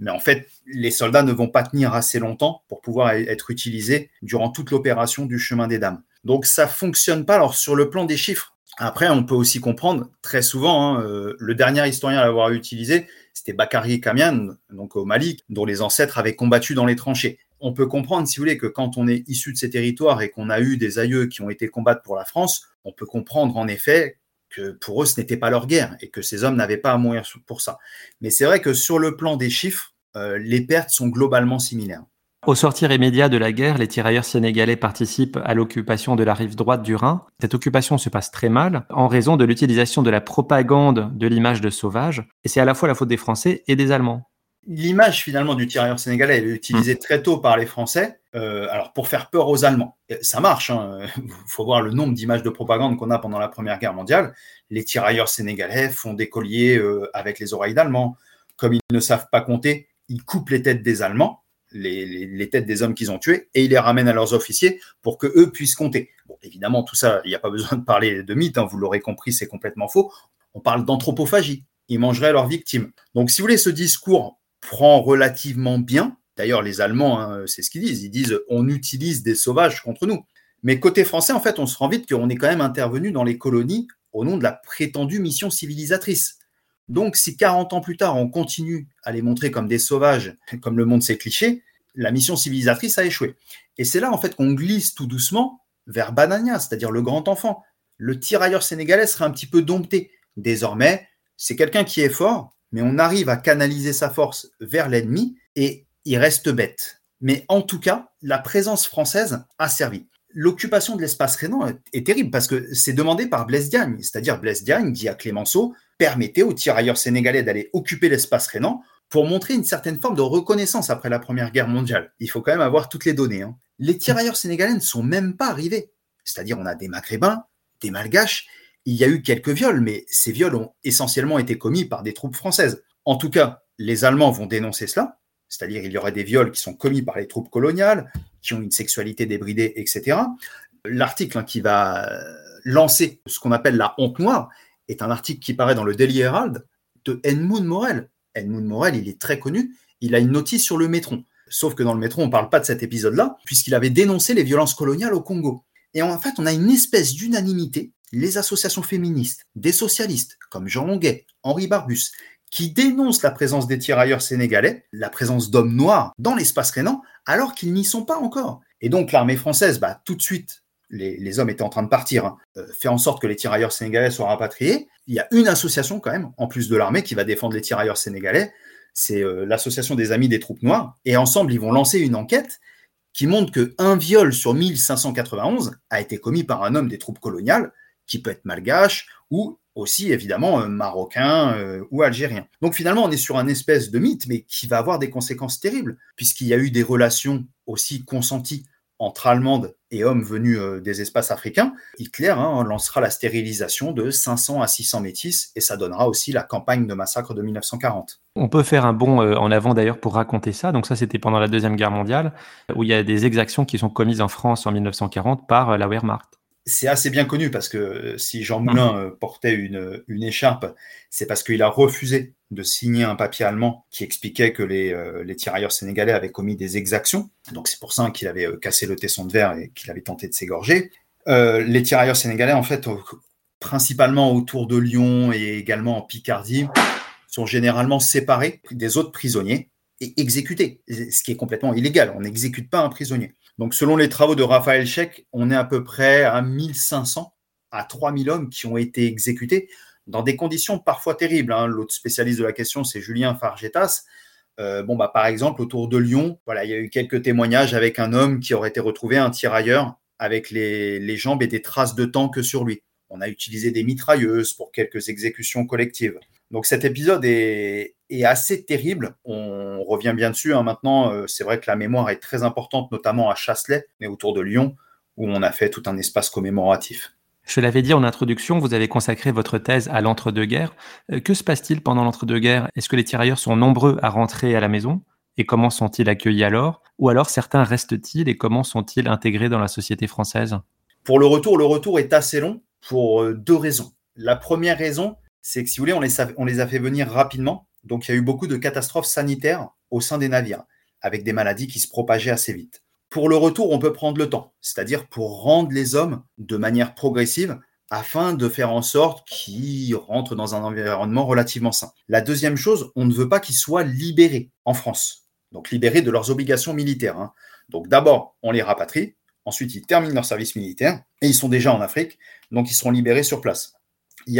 Mais en fait, les soldats ne vont pas tenir assez longtemps pour pouvoir être utilisés durant toute l'opération du chemin des dames. Donc ça fonctionne pas. Alors sur le plan des chiffres, après on peut aussi comprendre très souvent, hein, euh, le dernier historien à l'avoir utilisé, c'était Bakary Kamian, donc au Mali, dont les ancêtres avaient combattu dans les tranchées. On peut comprendre, si vous voulez, que quand on est issu de ces territoires et qu'on a eu des aïeux qui ont été combattre pour la France, on peut comprendre en effet que pour eux, ce n'était pas leur guerre et que ces hommes n'avaient pas à mourir pour ça. Mais c'est vrai que sur le plan des chiffres, euh, les pertes sont globalement similaires. Au sortir immédiat de la guerre, les tirailleurs sénégalais participent à l'occupation de la rive droite du Rhin. Cette occupation se passe très mal en raison de l'utilisation de la propagande de l'image de sauvage, et c'est à la fois la faute des Français et des Allemands. L'image finalement du tirailleur sénégalais, elle est utilisée mmh. très tôt par les Français, euh, alors pour faire peur aux Allemands. Ça marche, il hein. faut voir le nombre d'images de propagande qu'on a pendant la Première Guerre mondiale. Les tirailleurs sénégalais font des colliers euh, avec les oreilles d'Allemands. Comme ils ne savent pas compter, ils coupent les têtes des Allemands, les, têtes des hommes qu'ils ont tués, et ils les ramènent à leurs officiers pour que eux puissent compter. Bon, évidemment, tout ça, il n'y a pas besoin de parler de mythe, hein, vous l'aurez compris, c'est complètement faux. On parle d'anthropophagie. Ils mangeraient leurs victimes. Donc, si vous voulez, ce discours prend relativement bien. D'ailleurs, les Allemands, hein, c'est ce qu'ils disent. Ils disent on utilise des sauvages contre nous. Mais côté français, en fait, on se rend vite qu'on est quand même intervenu dans les colonies au nom de la prétendue mission civilisatrice. Donc, si 40 ans plus tard, on continue à les montrer comme des sauvages, comme le monde ses clichés, la mission civilisatrice a échoué. Et c'est là, en fait, qu'on glisse tout doucement vers Banania, c'est-à-dire le grand enfant. Le tirailleur sénégalais serait un petit peu dompté. Désormais, c'est quelqu'un qui est fort, mais on arrive à canaliser sa force vers l'ennemi et il reste bête. Mais en tout cas, la présence française a servi. L'occupation de l'espace rhénan est terrible parce que c'est demandé par Blaise Diagne, c'est-à-dire Blaise Diagne dit à Clémenceau permettez aux tirailleurs sénégalais d'aller occuper l'espace rhénan pour montrer une certaine forme de reconnaissance après la Première Guerre mondiale. Il faut quand même avoir toutes les données. Hein. Les tirailleurs sénégalais ne sont même pas arrivés. C'est-à-dire on a des maghrébins, des malgaches il y a eu quelques viols, mais ces viols ont essentiellement été commis par des troupes françaises. En tout cas, les Allemands vont dénoncer cela, c'est-à-dire il y aurait des viols qui sont commis par les troupes coloniales, qui ont une sexualité débridée, etc. L'article hein, qui va lancer ce qu'on appelle la honte noire est un article qui paraît dans le Daily Herald de Edmund Morel. Edmund Morel, il est très connu, il a une notice sur le métron. Sauf que dans le métron, on ne parle pas de cet épisode-là, puisqu'il avait dénoncé les violences coloniales au Congo. Et en fait, on a une espèce d'unanimité les associations féministes, des socialistes comme Jean Longuet, Henri Barbus, qui dénoncent la présence des tirailleurs sénégalais, la présence d'hommes noirs dans l'espace rhénan, alors qu'ils n'y sont pas encore. Et donc l'armée française, bah, tout de suite, les, hommes étaient en train de partir, hein, euh, fait en sorte que les tirailleurs sénégalais soient rapatriés. Il y a une association quand même, en plus de l'armée, qui va défendre les tirailleurs sénégalais, c'est euh, l'association des amis des troupes noires. Et ensemble, ils vont lancer une enquête qui montre qu'un viol sur 1591 a été commis par un homme des troupes coloniales, qui peut être malgache ou aussi évidemment euh, marocain euh, ou algérien. Donc finalement, on est sur un espèce de mythe, mais qui va avoir des conséquences terribles, puisqu'il y a eu des relations aussi consenties entre Allemandes et hommes venus euh, des espaces africains. Hitler hein, lancera la stérilisation de 500 à 600 métis, et ça donnera aussi la campagne de massacre de 1940. On peut faire un bond en avant d'ailleurs pour raconter ça. Donc ça, c'était pendant la Deuxième Guerre mondiale, où il y a des exactions qui sont commises en France en 1940 par la Wehrmacht c'est assez bien connu parce que euh, si Jean Moulin euh, portait une, une écharpe, c'est parce qu'il a refusé de signer un papier allemand qui expliquait que les, euh, les tirailleurs sénégalais avaient commis des exactions. Donc c'est pour ça qu'il avait cassé le tesson de verre et qu'il avait tenté de s'égorger. les tirailleurs sénégalais, en fait, principalement autour de Lyon et également en Picardie, sont généralement séparés des autres prisonniers et exécutés, ce qui est complètement illégal. On n'exécute pas un prisonnier. Donc, selon les travaux de Raphaël Check, on est à peu près à 1500 à 3000 hommes qui ont été exécutés dans des conditions parfois terribles. Hein. L'autre spécialiste de la question, c'est Julien Fargetas. Euh, bon, bah, par exemple, autour de Lyon, voilà, il y a eu quelques témoignages avec un homme qui aurait été retrouvé, un tirailleur, avec les, les jambes et des traces de tank sur lui. On a utilisé des mitrailleuses pour quelques exécutions collectives. Donc cet épisode est, assez terrible. On revient bien dessus. Hein. Maintenant, euh, c'est vrai que la mémoire est très importante, notamment à Chasselet, mais autour de Lyon, où on a fait tout un espace commémoratif. Je l'avais dit en introduction, vous avez consacré votre thèse à l'entre-deux-guerres. Euh, que se passe-t-il pendant l'entre-deux-guerres? Est-ce que les tirailleurs sont nombreux à rentrer à la maison? Et comment sont-ils accueillis alors? Ou alors certains restent-ils et comment sont-ils intégrés dans la société française? Pour le retour, le retour est assez long pour euh, deux raisons. La première raison, c'est que si vous voulez, on les, a, on les a fait venir rapidement. Donc il y a eu beaucoup de catastrophes sanitaires au sein des navires, avec des maladies qui se propageaient assez vite. Pour le retour, on peut prendre le temps, c'est-à-dire pour rendre les hommes de manière progressive afin de faire en sorte qu'ils rentrent dans un environnement relativement sain. La deuxième chose, on ne veut pas qu'ils soient libérés en France, donc libérés de leurs obligations militaires. Hein. Donc d'abord, on les rapatrie, ensuite ils terminent leur service militaire, et ils sont déjà en Afrique, donc ils seront libérés sur place il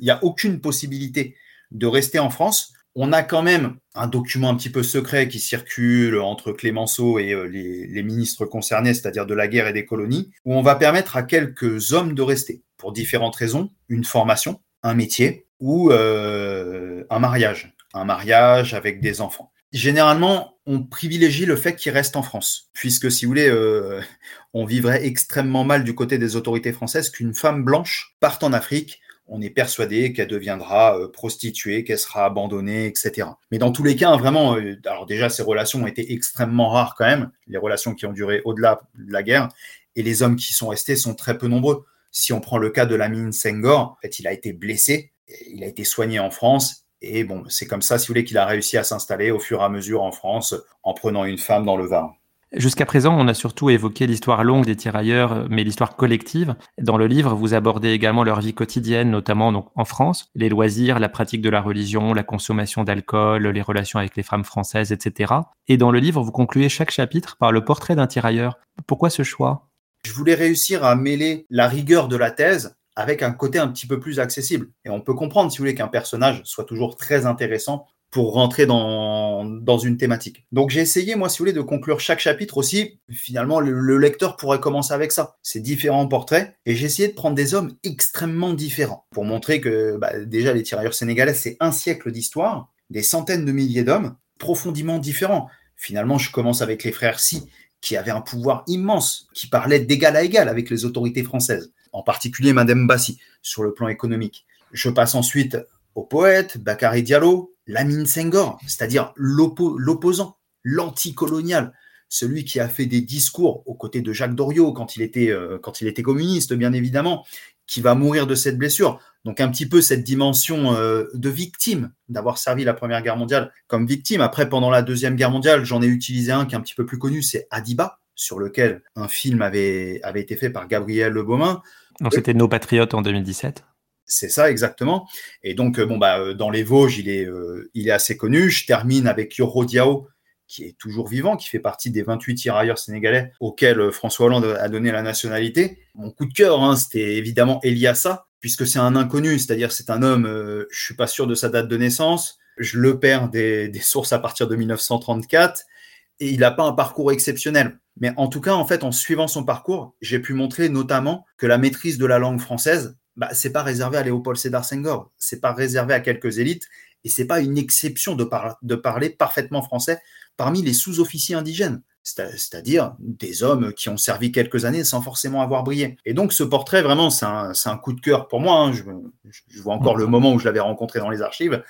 n'y a, aucune possibilité de rester en France. On a quand même un document un petit peu secret qui circule entre Clémenceau et euh, les, ministres concernés, c'est-à-dire de la guerre et des colonies, où on va permettre à quelques hommes de rester, pour différentes raisons, une formation, un métier ou euh, un mariage, un mariage avec des enfants. Généralement, on privilégie le fait qu'ils restent en France, puisque si vous voulez, euh, on vivrait extrêmement mal du côté des autorités françaises qu'une femme blanche parte en Afrique. On est persuadé qu'elle deviendra euh, prostituée, qu'elle sera abandonnée, etc. Mais dans tous les cas, vraiment, euh, alors déjà, ces relations ont été extrêmement rares quand même, les relations qui ont duré au-delà de la guerre, et les hommes qui sont restés sont très peu nombreux. Si on prend le cas de Lamine Senghor, en fait, il a été blessé, il a été soigné en France, et bon, c'est comme ça, si vous voulez, qu'il a réussi à s'installer au fur et à mesure en France en prenant une femme dans le Var. Jusqu'à présent, on a surtout évoqué l'histoire longue des tirailleurs, mais l'histoire collective. Dans le livre, vous abordez également leur vie quotidienne, notamment donc, en France, les loisirs, la pratique de la religion, la consommation d'alcool, les relations avec les femmes françaises, etc. Et dans le livre, vous concluez chaque chapitre par le portrait d'un tirailleur. Pourquoi ce choix? Je voulais réussir à mêler la rigueur de la thèse avec un côté un petit peu plus accessible. Et on peut comprendre, si vous voulez, qu'un personnage soit toujours très intéressant pour rentrer dans, dans une thématique. Donc j'ai essayé, moi, si vous voulez, de conclure chaque chapitre aussi. Finalement, le, lecteur pourrait commencer avec ça, ces différents portraits. Et j'ai essayé de prendre des hommes extrêmement différents pour montrer que bah, déjà les tirailleurs sénégalais, c'est un siècle d'histoire, des centaines de milliers d'hommes profondément différents. Finalement, je commence avec les frères Si, qui avaient un pouvoir immense, qui parlaient d'égal à égal avec les autorités françaises en particulier Madame Bassi, sur le plan économique. Je passe ensuite au poète, Bakary Diallo, Lamine Senghor, c'est-à-dire l'opposant, l'anticolonial, celui qui a fait des discours aux côtés de Jacques Doriot quand il était, euh, quand il était communiste, bien évidemment, qui va mourir de cette blessure. Donc un petit peu cette dimension euh, de victime, d'avoir servi la Première Guerre mondiale comme victime. Après, pendant la Deuxième Guerre mondiale, j'en ai utilisé un qui est un petit peu plus connu, c'est Adiba, sur lequel un film avait, avait été fait par Gabriel Le Beaumain. Donc c'était Nos Patriotes en 2017 c'est ça exactement. Et donc, euh, bon, bah, euh, dans les Vosges, il est, euh, il est assez connu. Je termine avec Yoro Diao, qui est toujours vivant, qui fait partie des 28 tirailleurs sénégalais auxquels François Hollande a donné la nationalité. Mon coup de cœur, hein, c'était évidemment Eliassa, puisque c'est un inconnu, c'est-à-dire c'est un homme, je suis pas sûr de sa date de naissance. Je le perds des, des sources à partir de 1934 et il n'a pas un parcours exceptionnel. Mais en tout cas, en fait, en suivant son parcours, j'ai pu montrer notamment que la maîtrise de la langue française, bah, c'est pas réservé à Léopold Sédar Senghor, c'est pas réservé à quelques élites, et c'est pas une exception de, de parler parfaitement français parmi les sous-officiers indigènes, c'est-à-dire des hommes qui ont servi quelques années sans forcément avoir brillé. Et donc ce portrait, vraiment, c'est un, coup de cœur pour moi. Hein. Je, je, vois encore le moment où je l'avais rencontré dans les archives,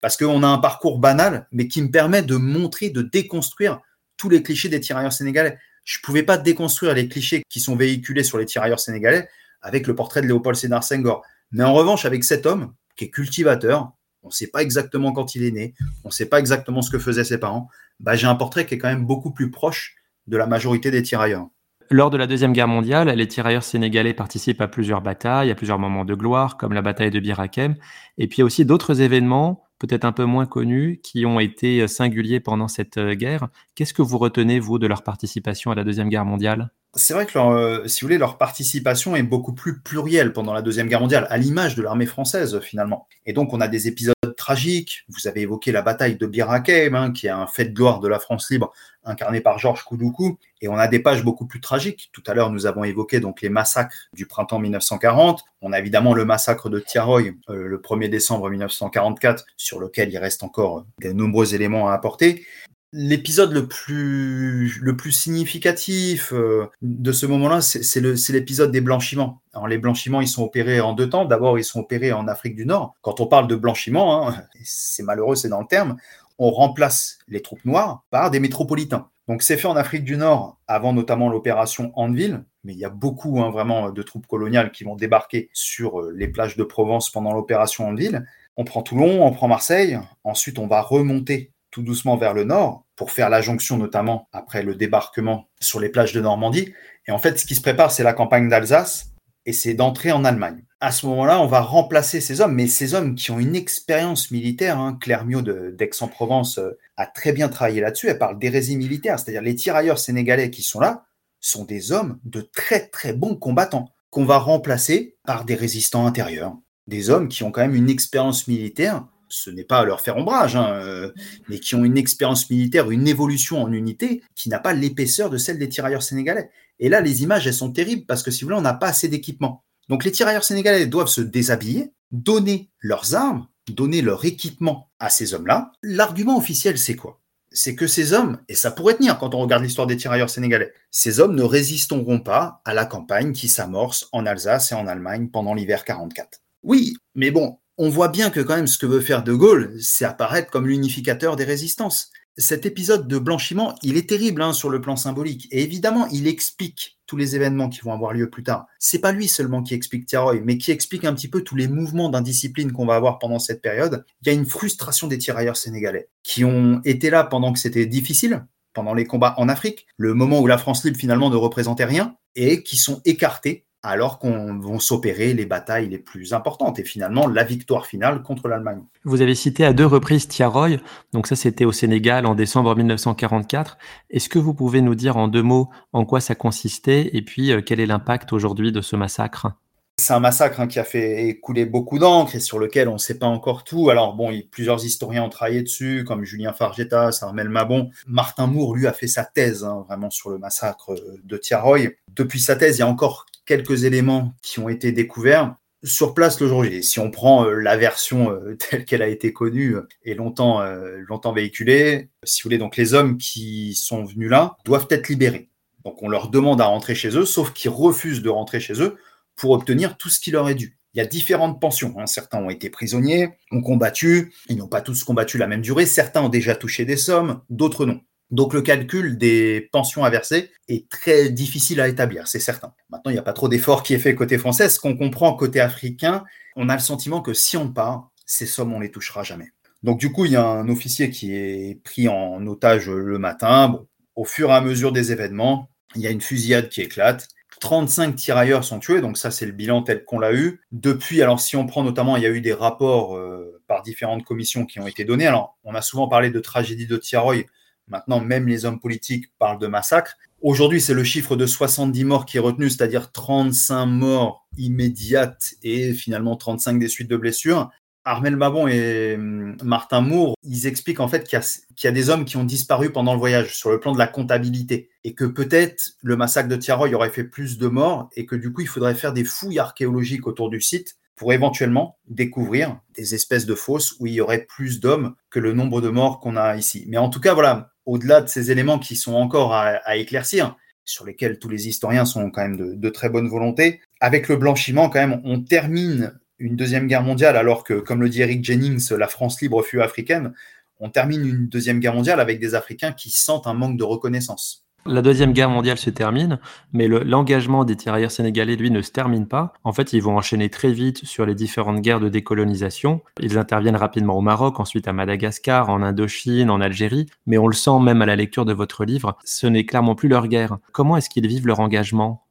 parce qu'on a un parcours banal, mais qui me permet de montrer, de déconstruire tous les clichés des tirailleurs sénégalais. Je ne pouvais pas déconstruire les clichés qui sont véhiculés sur les tirailleurs sénégalais avec le portrait de Léopold Sédar Senghor. Mais en revanche, avec cet homme qui est cultivateur, on ne sait pas exactement quand il est né, on ne sait pas exactement ce que faisaient ses parents, bah, j'ai un portrait qui est quand même beaucoup plus proche de la majorité des tirailleurs. Lors de la Deuxième Guerre mondiale, les tirailleurs sénégalais participent à plusieurs batailles, à plusieurs moments de gloire, comme la bataille de Bir Hakeim, et puis aussi d'autres événements peut-être un peu moins connus, qui ont été singuliers pendant cette euh, guerre. Qu'est-ce que vous retenez, vous, de leur participation à la Deuxième Guerre mondiale? C'est vrai que, euh, si vous voulez, leur participation est beaucoup plus plurielle pendant la Deuxième Guerre mondiale, à l'image de l'armée française, finalement. Et donc, on a des épisodes tragiques. Vous avez évoqué la bataille de Bir Hakeim, hein, qui est un fait de gloire de la France libre, incarné par Georges Koudoukou. Et on a des pages beaucoup plus tragiques. Tout à l'heure, nous avons évoqué donc les massacres du printemps 1940. On a évidemment le massacre de Tiaroy euh, le 1er décembre 1944, sur lequel il reste encore de nombreux éléments à apporter. L'épisode le plus, significatif euh, de ce moment-là, c'est l'épisode des blanchiments. Les blanchiments, ils sont opérés en deux temps. D'abord, ils sont opérés en Afrique du Nord. Quand on parle de blanchiment, hein, c'est malheureux, c'est dans le terme, on remplace les troupes noires par des métropolitains. Donc, c'est fait en Afrique du Nord, avant notamment l'opération Anvil, mais il y a beaucoup hein, vraiment de troupes coloniales qui vont débarquer sur euh, les plages de Provence pendant l'opération Anvil. On prend Toulon, on prend Marseille, ensuite on va remonter tout doucement vers le nord pour faire la jonction notamment après le débarquement sur les plages de Normandie. Et en fait, ce qui se prépare, c'est la campagne d'Alsace et c'est d'entrer en Allemagne. À ce moment-là, on va remplacer ces hommes, mais ces hommes qui ont une expérience militaire. Hein, Claire Mio d'Aix-en-Provence euh, a très bien travaillé là-dessus. Elle parle d'hérésie militaire, c'est-à-dire les tirailleurs sénégalais qui sont là sont des hommes de très très bons combattants qu'on va remplacer par des résistants intérieurs, des hommes qui ont quand même une expérience militaire ce n'est pas à leur faire ombrage, hein, euh, mais qui ont une expérience militaire, une évolution en unité qui n'a pas l'épaisseur de celle des tirailleurs sénégalais. Et là, les images, elles sont terribles parce que si vous voulez, on n'a pas assez d'équipement. Donc les tirailleurs sénégalais doivent se déshabiller, donner leurs armes, donner leur équipement à ces hommes-là. L'argument officiel, c'est quoi? C'est que ces hommes, et ça pourrait tenir quand on regarde l'histoire des tirailleurs sénégalais, ces hommes ne résisteront pas à la campagne qui s'amorce en Alsace et en Allemagne pendant l'hiver 44. Oui, mais bon, on voit bien que quand même ce que veut faire De Gaulle, c'est apparaître comme l'unificateur des résistances cet épisode de blanchiment, il est terrible hein, sur le plan symbolique. Et évidemment, il explique tous les événements qui vont avoir lieu plus tard. C'est pas lui seulement qui explique Tiaroy, mais qui explique un petit peu tous les mouvements d'indiscipline qu'on va avoir pendant cette période. Il y a une frustration des tirailleurs sénégalais qui ont été là pendant que c'était difficile, pendant les combats en Afrique, le moment où la France libre finalement ne représentait rien, et qui sont écartés alors qu'on vont s'opérer les batailles les plus importantes et finalement la victoire finale contre l'Allemagne. Vous avez cité à deux reprises Tiaroy, donc ça c'était au Sénégal en décembre 1944. Est-ce que vous pouvez nous dire en deux mots en quoi ça consistait et puis euh, quel est l'impact aujourd'hui de ce massacre? C'est un massacre hein, qui a fait couler beaucoup d'encre et sur lequel on ne sait pas encore tout. Alors bon, plusieurs historiens ont travaillé dessus, comme Julien Fargetta, Armel Mabon. Martin Moore, lui, a fait sa thèse hein, vraiment sur le massacre de Tiaroy. Depuis sa thèse, il y a encore quelques éléments qui ont été découverts sur place le jour J. Si on prend euh, la version euh, telle qu'elle a été connue euh, et longtemps, longtemps véhiculée, si vous voulez, donc les hommes qui sont venus là doivent être libérés. Donc on leur demande à rentrer chez eux, sauf qu'ils refusent de rentrer chez eux pour obtenir tout ce qui leur est dû. Il y a différentes pensions. Hein. Certains ont été prisonniers, ont combattu, ils n'ont pas tous combattu la même durée, certains ont déjà touché des sommes, d'autres non. Donc le calcul des pensions à verser est très difficile à établir, c'est certain. Maintenant, il n'y a pas trop d'efforts qui est fait côté français. Ce qu'on comprend côté africain, on a le sentiment que si on part, ces sommes, on les touchera jamais. Donc du coup, il y a un officier qui est pris en otage le matin. au fur et à mesure des événements, il y a une fusillade qui éclate. 35 tirailleurs sont tués, donc ça c'est le bilan tel qu'on l'a eu. Depuis, alors si on prend notamment, il y a eu des rapports euh, par différentes commissions qui ont été donnés. Alors on a souvent parlé de tragédie de Tiaroy, Maintenant, même les hommes politiques parlent de massacre. Aujourd'hui, c'est le chiffre de 70 morts qui est retenu, c'est-à-dire 35 morts immédiates et finalement 35 des suites de blessures. Armel Mabon et hum, Martin Moore, ils expliquent en fait qu'il y, a des hommes qui ont disparu pendant le voyage sur le plan de la comptabilité et que peut-être le massacre de Tiaroy aurait fait plus de morts et que du coup il faudrait faire des fouilles archéologiques autour du site pour éventuellement découvrir des espèces de fosses où il y aurait plus d'hommes que le nombre de morts qu'on a ici. Mais en tout cas, voilà, au-delà de ces éléments qui sont encore à, éclaircir, sur lesquels tous les historiens sont quand même de, très bonne volonté, avec le blanchiment, quand même, on termine une deuxième guerre mondiale, alors que, comme le dit Eric Jennings, la France libre fut africaine, on termine une deuxième guerre mondiale avec des Africains qui sentent un manque de reconnaissance. La Deuxième Guerre mondiale se termine, mais l'engagement des tirailleurs sénégalais, lui, ne se termine pas. En fait, ils vont enchaîner très vite sur les différentes guerres de décolonisation. Ils interviennent rapidement au Maroc, ensuite à Madagascar, en Indochine, en Algérie, mais on le sent même à la lecture de votre livre, ce n'est clairement plus leur guerre. Comment est-ce qu'ils vivent leur engagement?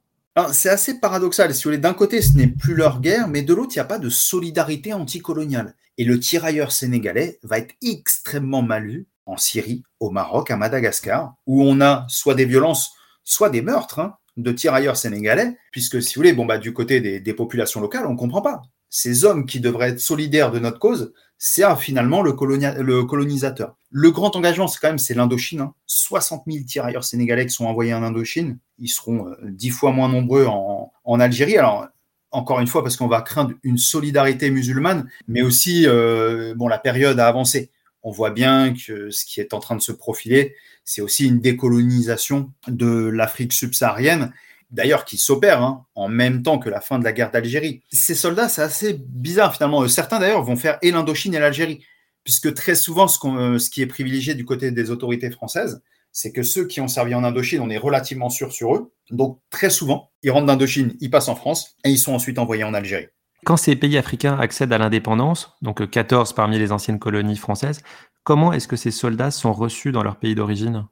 C'est assez paradoxal. Si vous voulez, d'un côté, ce n'est plus leur guerre, mais de l'autre, il n'y a pas de solidarité anticoloniale. Et le tirailleur sénégalais va être extrêmement mal vu en Syrie, au Maroc, à Madagascar, où on a soit des violences, soit des meurtres hein, de tirailleurs sénégalais, puisque si vous voulez, bon, bah, du côté des, populations locales, on ne comprend pas. Ces hommes qui devraient être solidaires de notre cause, c'est finalement le, colonisateur. Le grand engagement, c'est quand même c'est l'Indochine. 60 000 tirailleurs sénégalais qui sont envoyés en Indochine. Ils seront euh, dix fois moins nombreux en, Algérie. Alors, encore une fois, parce qu'on va craindre une solidarité musulmane, mais aussi, euh, la période a avancé on voit bien que ce qui est en train de se profiler, c'est aussi une décolonisation de l'Afrique subsaharienne, d'ailleurs qui s'opère hein, en même temps que la fin de la guerre d'Algérie. Ces soldats, c'est assez bizarre finalement. Certains d'ailleurs vont faire et l'Indochine et l'Algérie, puisque très souvent ce, euh, ce, qui est privilégié du côté des autorités françaises, c'est que ceux qui ont servi en Indochine, on est relativement sûr sur eux. Donc très souvent, ils rentrent d'Indochine, ils passent en France et ils sont ensuite envoyés en Algérie. Quand ces pays africains accèdent à l'indépendance, donc 14 parmi les anciennes colonies françaises, comment est-ce que ces soldats sont reçus dans leur pays d'origine?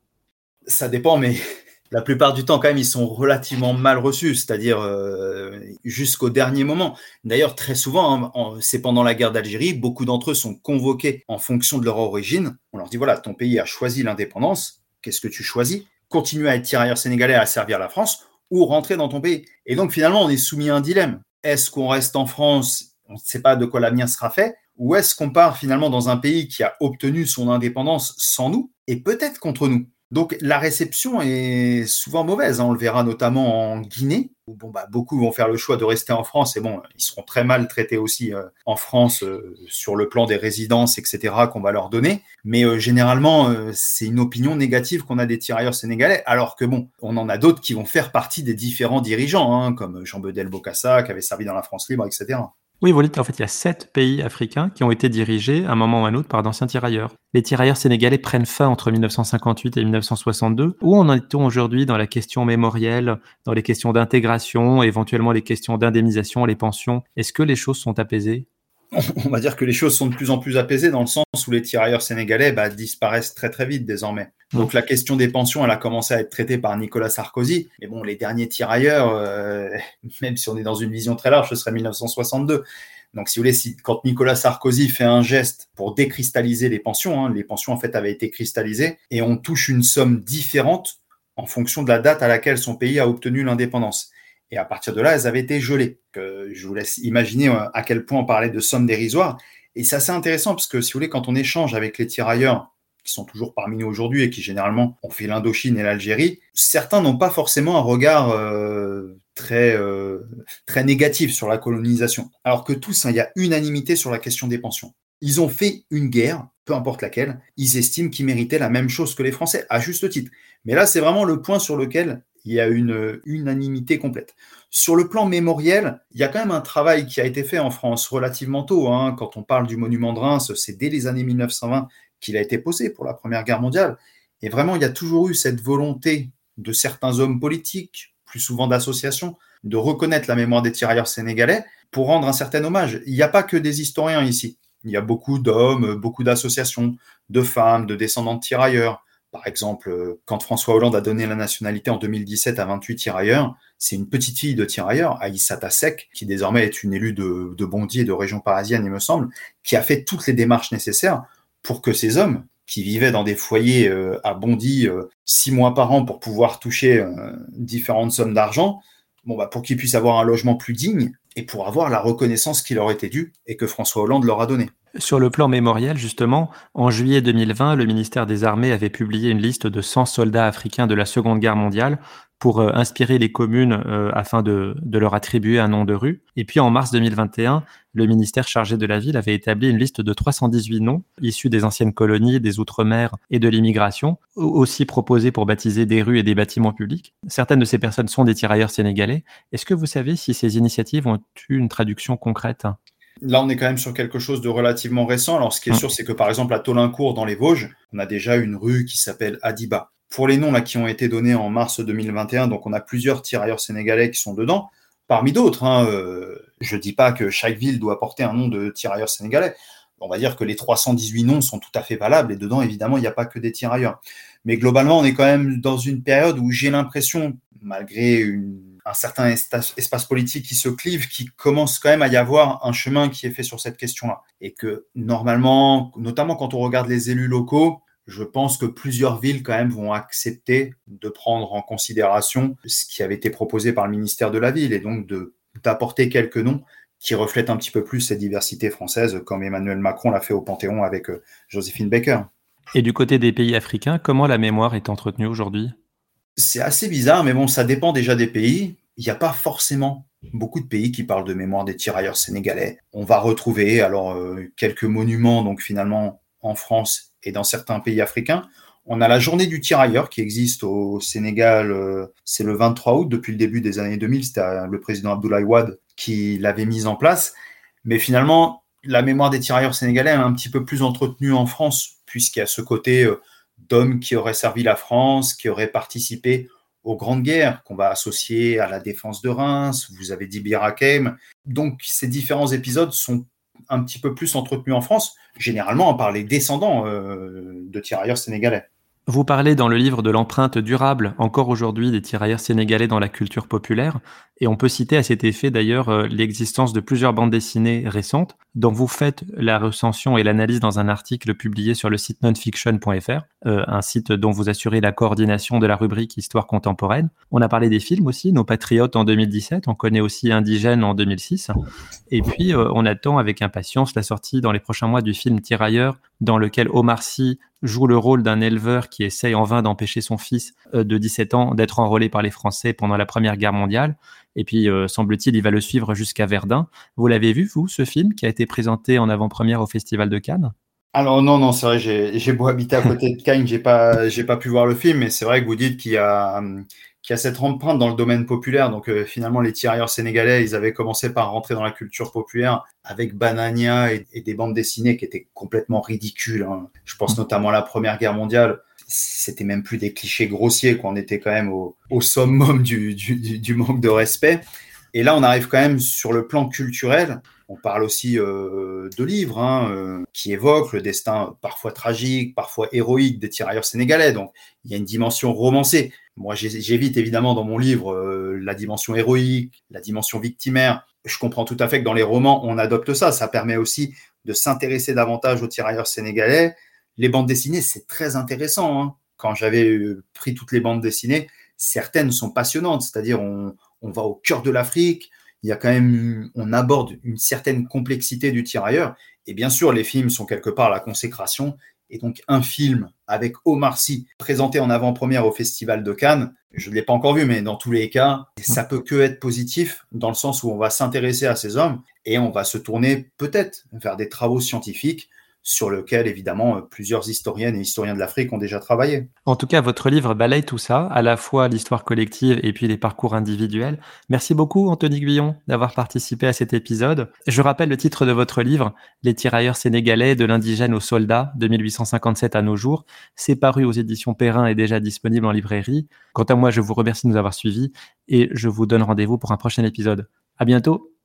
Ça dépend, mais la plupart du temps, quand même, ils sont relativement mal reçus, c'est-à-dire euh, jusqu'au dernier moment. D'ailleurs, très souvent, hein, c'est pendant la guerre d'Algérie, beaucoup d'entre eux sont convoqués en fonction de leur origine. On leur dit voilà, ton pays a choisi l'indépendance, qu'est-ce que tu choisis? Continuer à être tirailleur sénégalais à servir la France ou rentrer dans ton pays. Et donc, finalement, on est soumis à un dilemme est-ce qu'on reste en France? On ne sait pas de quoi l'avenir sera fait. Ou est-ce qu'on part finalement dans un pays qui a obtenu son indépendance sans nous et peut-être contre nous? Donc la réception est souvent mauvaise. Hein. On le verra notamment en Guinée, où bon, bah, beaucoup vont faire le choix de rester en France. Et bon, ils seront très mal traités aussi euh, en France euh, sur le plan des résidences, etc., qu'on va leur donner. Mais euh, généralement, c'est une opinion négative qu'on a des tirailleurs sénégalais. Alors que bon, on en a d'autres qui vont faire partie des différents dirigeants, hein, comme Jean Bedel Bokassa, qui avait servi dans la France libre, etc. Oui, vous dites en fait, il y a sept pays africains qui ont été dirigés à un moment ou à un autre par d'anciens tirailleurs. Les tirailleurs sénégalais prennent fin entre 1958 et 1962. Où en est-on aujourd'hui dans la question mémorielle, dans les questions d'intégration, éventuellement les questions d'indemnisation, les pensions? Est-ce que les choses sont apaisées? On va dire que les choses sont de plus en plus apaisées dans le sens où les tirailleurs sénégalais bah, disparaissent très très vite désormais. Donc la question des pensions, elle a commencé à être traitée par Nicolas Sarkozy. Mais bon, les derniers tirailleurs, euh, même si on est dans une vision très large, ce serait 1962. Donc, si vous voulez, si, quand Nicolas Sarkozy fait un geste pour décristalliser les pensions, hein, les pensions en fait avaient été cristallisées, et on touche une somme différente en fonction de la date à laquelle son pays a obtenu l'indépendance. Et à partir de là, elles avaient été gelées. je vous laisse imaginer euh, à quel point on parlait de sommes dérisoires. Et c'est assez intéressant parce que, si vous voulez, quand on échange avec les tirailleurs qui sont toujours parmi nous aujourd'hui et qui généralement ont fait l'Indochine et l'Algérie, certains n'ont pas forcément un regard euh, très, euh, très négatif sur la colonisation. Alors que tous, hein, il y a unanimité sur la question des pensions. Ils ont fait une guerre, peu importe laquelle, ils estiment qu'ils méritaient la même chose que les Français, à juste titre. Mais là, c'est vraiment le point sur lequel il y a une unanimité complète. Sur le plan mémoriel, il y a quand même un travail qui a été fait en France relativement tôt. Hein. Quand on parle du monument de Reims, c'est dès les années 1920 qu'il a été posé pour la Première Guerre mondiale. Et vraiment, il y a toujours eu cette volonté de certains hommes politiques, plus souvent d'associations, de reconnaître la mémoire des tirailleurs sénégalais pour rendre un certain hommage. Il n'y a pas que des historiens ici. Il y a beaucoup d'hommes, beaucoup d'associations, de femmes, de descendants de tirailleurs, par exemple, euh, quand François Hollande a donné la nationalité en 2017 à 28 tirailleurs, c'est une petite fille de tirailleurs, Aïssata Sek, qui désormais est une élue de, de Bondy et de région parisienne, il me semble, qui a fait toutes les démarches nécessaires pour que ces hommes, qui vivaient dans des foyers euh, à Bondy euh, six mois par an pour pouvoir toucher différentes sommes d'argent, bon, bah, pour qu'ils puissent avoir un logement plus digne et pour avoir la reconnaissance qui leur était due et que François Hollande leur a donnée. Sur le plan mémoriel, justement, en juillet 2020, le ministère des Armées avait publié une liste de 100 soldats africains de la Seconde Guerre mondiale pour euh, inspirer les communes euh, afin de, de, leur attribuer un nom de rue. Et puis en mars 2021, le ministère chargé de la ville avait établi une liste de 318 noms issus des anciennes colonies, des Outre-mer et de l'immigration, aussi proposés pour baptiser des rues et des bâtiments publics. Certaines de ces personnes sont des tirailleurs sénégalais. Est-ce que vous savez si ces initiatives ont eu une traduction concrète? Là, on est quand même sur quelque chose de relativement récent. Alors, ce qui est mm. sûr, c'est que par exemple, à Tolincourt, dans les Vosges, on a déjà une rue qui s'appelle Adiba. Pour les noms là, qui ont été donnés en mars 2021, donc on a plusieurs tirailleurs sénégalais qui sont dedans, parmi d'autres. Hein, euh, je ne dis pas que chaque ville doit porter un nom de tirailleurs sénégalais. On va dire que les 318 noms sont tout à fait valables et dedans, évidemment, il n'y a pas que des tirailleurs. Mais globalement, on est quand même dans une période où j'ai l'impression, malgré une un certain espace politique qui se clive, qui commence quand même à y avoir un chemin qui est fait sur cette question-là. Et que normalement, notamment quand on regarde les élus locaux, je pense que plusieurs villes quand même vont accepter de prendre en considération ce qui avait été proposé par le ministère de la Ville et donc d'apporter quelques noms qui reflètent un petit peu plus cette diversité française, comme Emmanuel Macron l'a fait au Panthéon avec euh, Joséphine Baker. Et du côté des pays africains, comment la mémoire est entretenue aujourd'hui? C'est assez bizarre, mais bon, ça dépend déjà des pays. Il n'y a pas forcément beaucoup de pays qui parlent de mémoire des tirailleurs sénégalais. On va retrouver alors euh, quelques monuments, donc finalement en France et dans certains pays africains. On a la journée du tirailleur qui existe au Sénégal, euh, c'est le 23 août depuis le début des années 2000, c'était euh, le président Abdoulaye Wade qui l'avait mise en place. Mais finalement, la mémoire des tirailleurs sénégalais est un petit peu plus entretenue en France, puisqu'il y a ce côté d'hommes qui auraient servi la France, qui auraient participé aux grandes guerres qu'on va associer à la défense de Reims, vous avez dit Bir Donc ces différents épisodes sont un petit peu plus entretenus en France, généralement par les descendants euh, de tirailleurs sénégalais. Vous parlez dans le livre de l'empreinte durable encore aujourd'hui des tirailleurs sénégalais dans la culture populaire, et on peut citer à cet effet d'ailleurs euh, l'existence de plusieurs bandes dessinées récentes, dont vous faites la recension et l'analyse dans un article publié sur le site nonfiction.fr. euh, un site dont vous assurez la coordination de la rubrique Histoire contemporaine. On a parlé des films aussi, Nos Patriotes en 2017, on connaît aussi Indigène en 2006. Et puis, euh, on attend avec impatience la sortie dans les prochains mois du film Tirailleurs, dans lequel Omar Sy joue le rôle d'un éleveur qui essaye en vain d'empêcher son fils euh, de 17 ans d'être enrôlé par les Français pendant la Première Guerre mondiale. Et puis, semble-t-il, il va le suivre jusqu'à Verdun. Vous l'avez vu, vous, ce film qui a été présenté en avant-première au Festival de Cannes? Alors non, non, c'est vrai, j'ai beau habiter à côté de Cannes, j'ai pas, j'ai pas pu voir le film, mais c'est vrai que vous dites qu'il y a, qu'il y a cette empreinte dans le domaine populaire. Donc euh, finalement, les tirailleurs sénégalais, ils avaient commencé par rentrer dans la culture populaire avec Banania et, des bandes dessinées qui étaient complètement ridicules. Hein. Je pense notamment à la Première Guerre mondiale. C'était même plus des clichés grossiers, qu'on était quand même au, au summum du, du, du manque de respect. Et là, on arrive quand même sur le plan culturel on parle aussi euh, de livres hein, euh, qui évoquent le destin parfois tragique, parfois héroïque des tirailleurs sénégalais. Donc il y a une dimension romancée. Moi, j'évite évidemment dans mon livre euh, la dimension héroïque, la dimension victimaire. Je comprends tout à fait que dans les romans, on adopte ça. Ça permet aussi de s'intéresser davantage aux tirailleurs sénégalais. Les bandes dessinées, c'est très intéressant. Hein. Quand j'avais pris toutes les bandes dessinées, certaines sont passionnantes. C'est-à-dire, on va au cœur de l'Afrique, il y a quand même, on aborde une certaine complexité du tirailleur. Et bien sûr, les films sont quelque part la consécration. Et donc, un film avec Omar Sy présenté en avant-première au Festival de Cannes, je ne l'ai pas encore vu, mais dans tous les cas, ça peut que être positif dans le sens où on va s'intéresser à ces hommes et on va se tourner peut-être vers des travaux scientifiques sur lequel, évidemment, euh, plusieurs historiennes et historiens de l'Afrique ont déjà travaillé. En tout cas, votre livre balaye tout ça, à la fois l'histoire collective et puis les parcours individuels. Merci beaucoup, Anthony Guillon, d'avoir participé à cet épisode. Je rappelle le titre de votre livre, Les tirailleurs sénégalais de l'indigène au soldat, de 1857 à nos jours. C'est paru aux éditions Perrin et déjà disponible en librairie. Quant à moi, je vous remercie de nous avoir suivis et je vous donne rendez-vous pour un prochain épisode. À bientôt!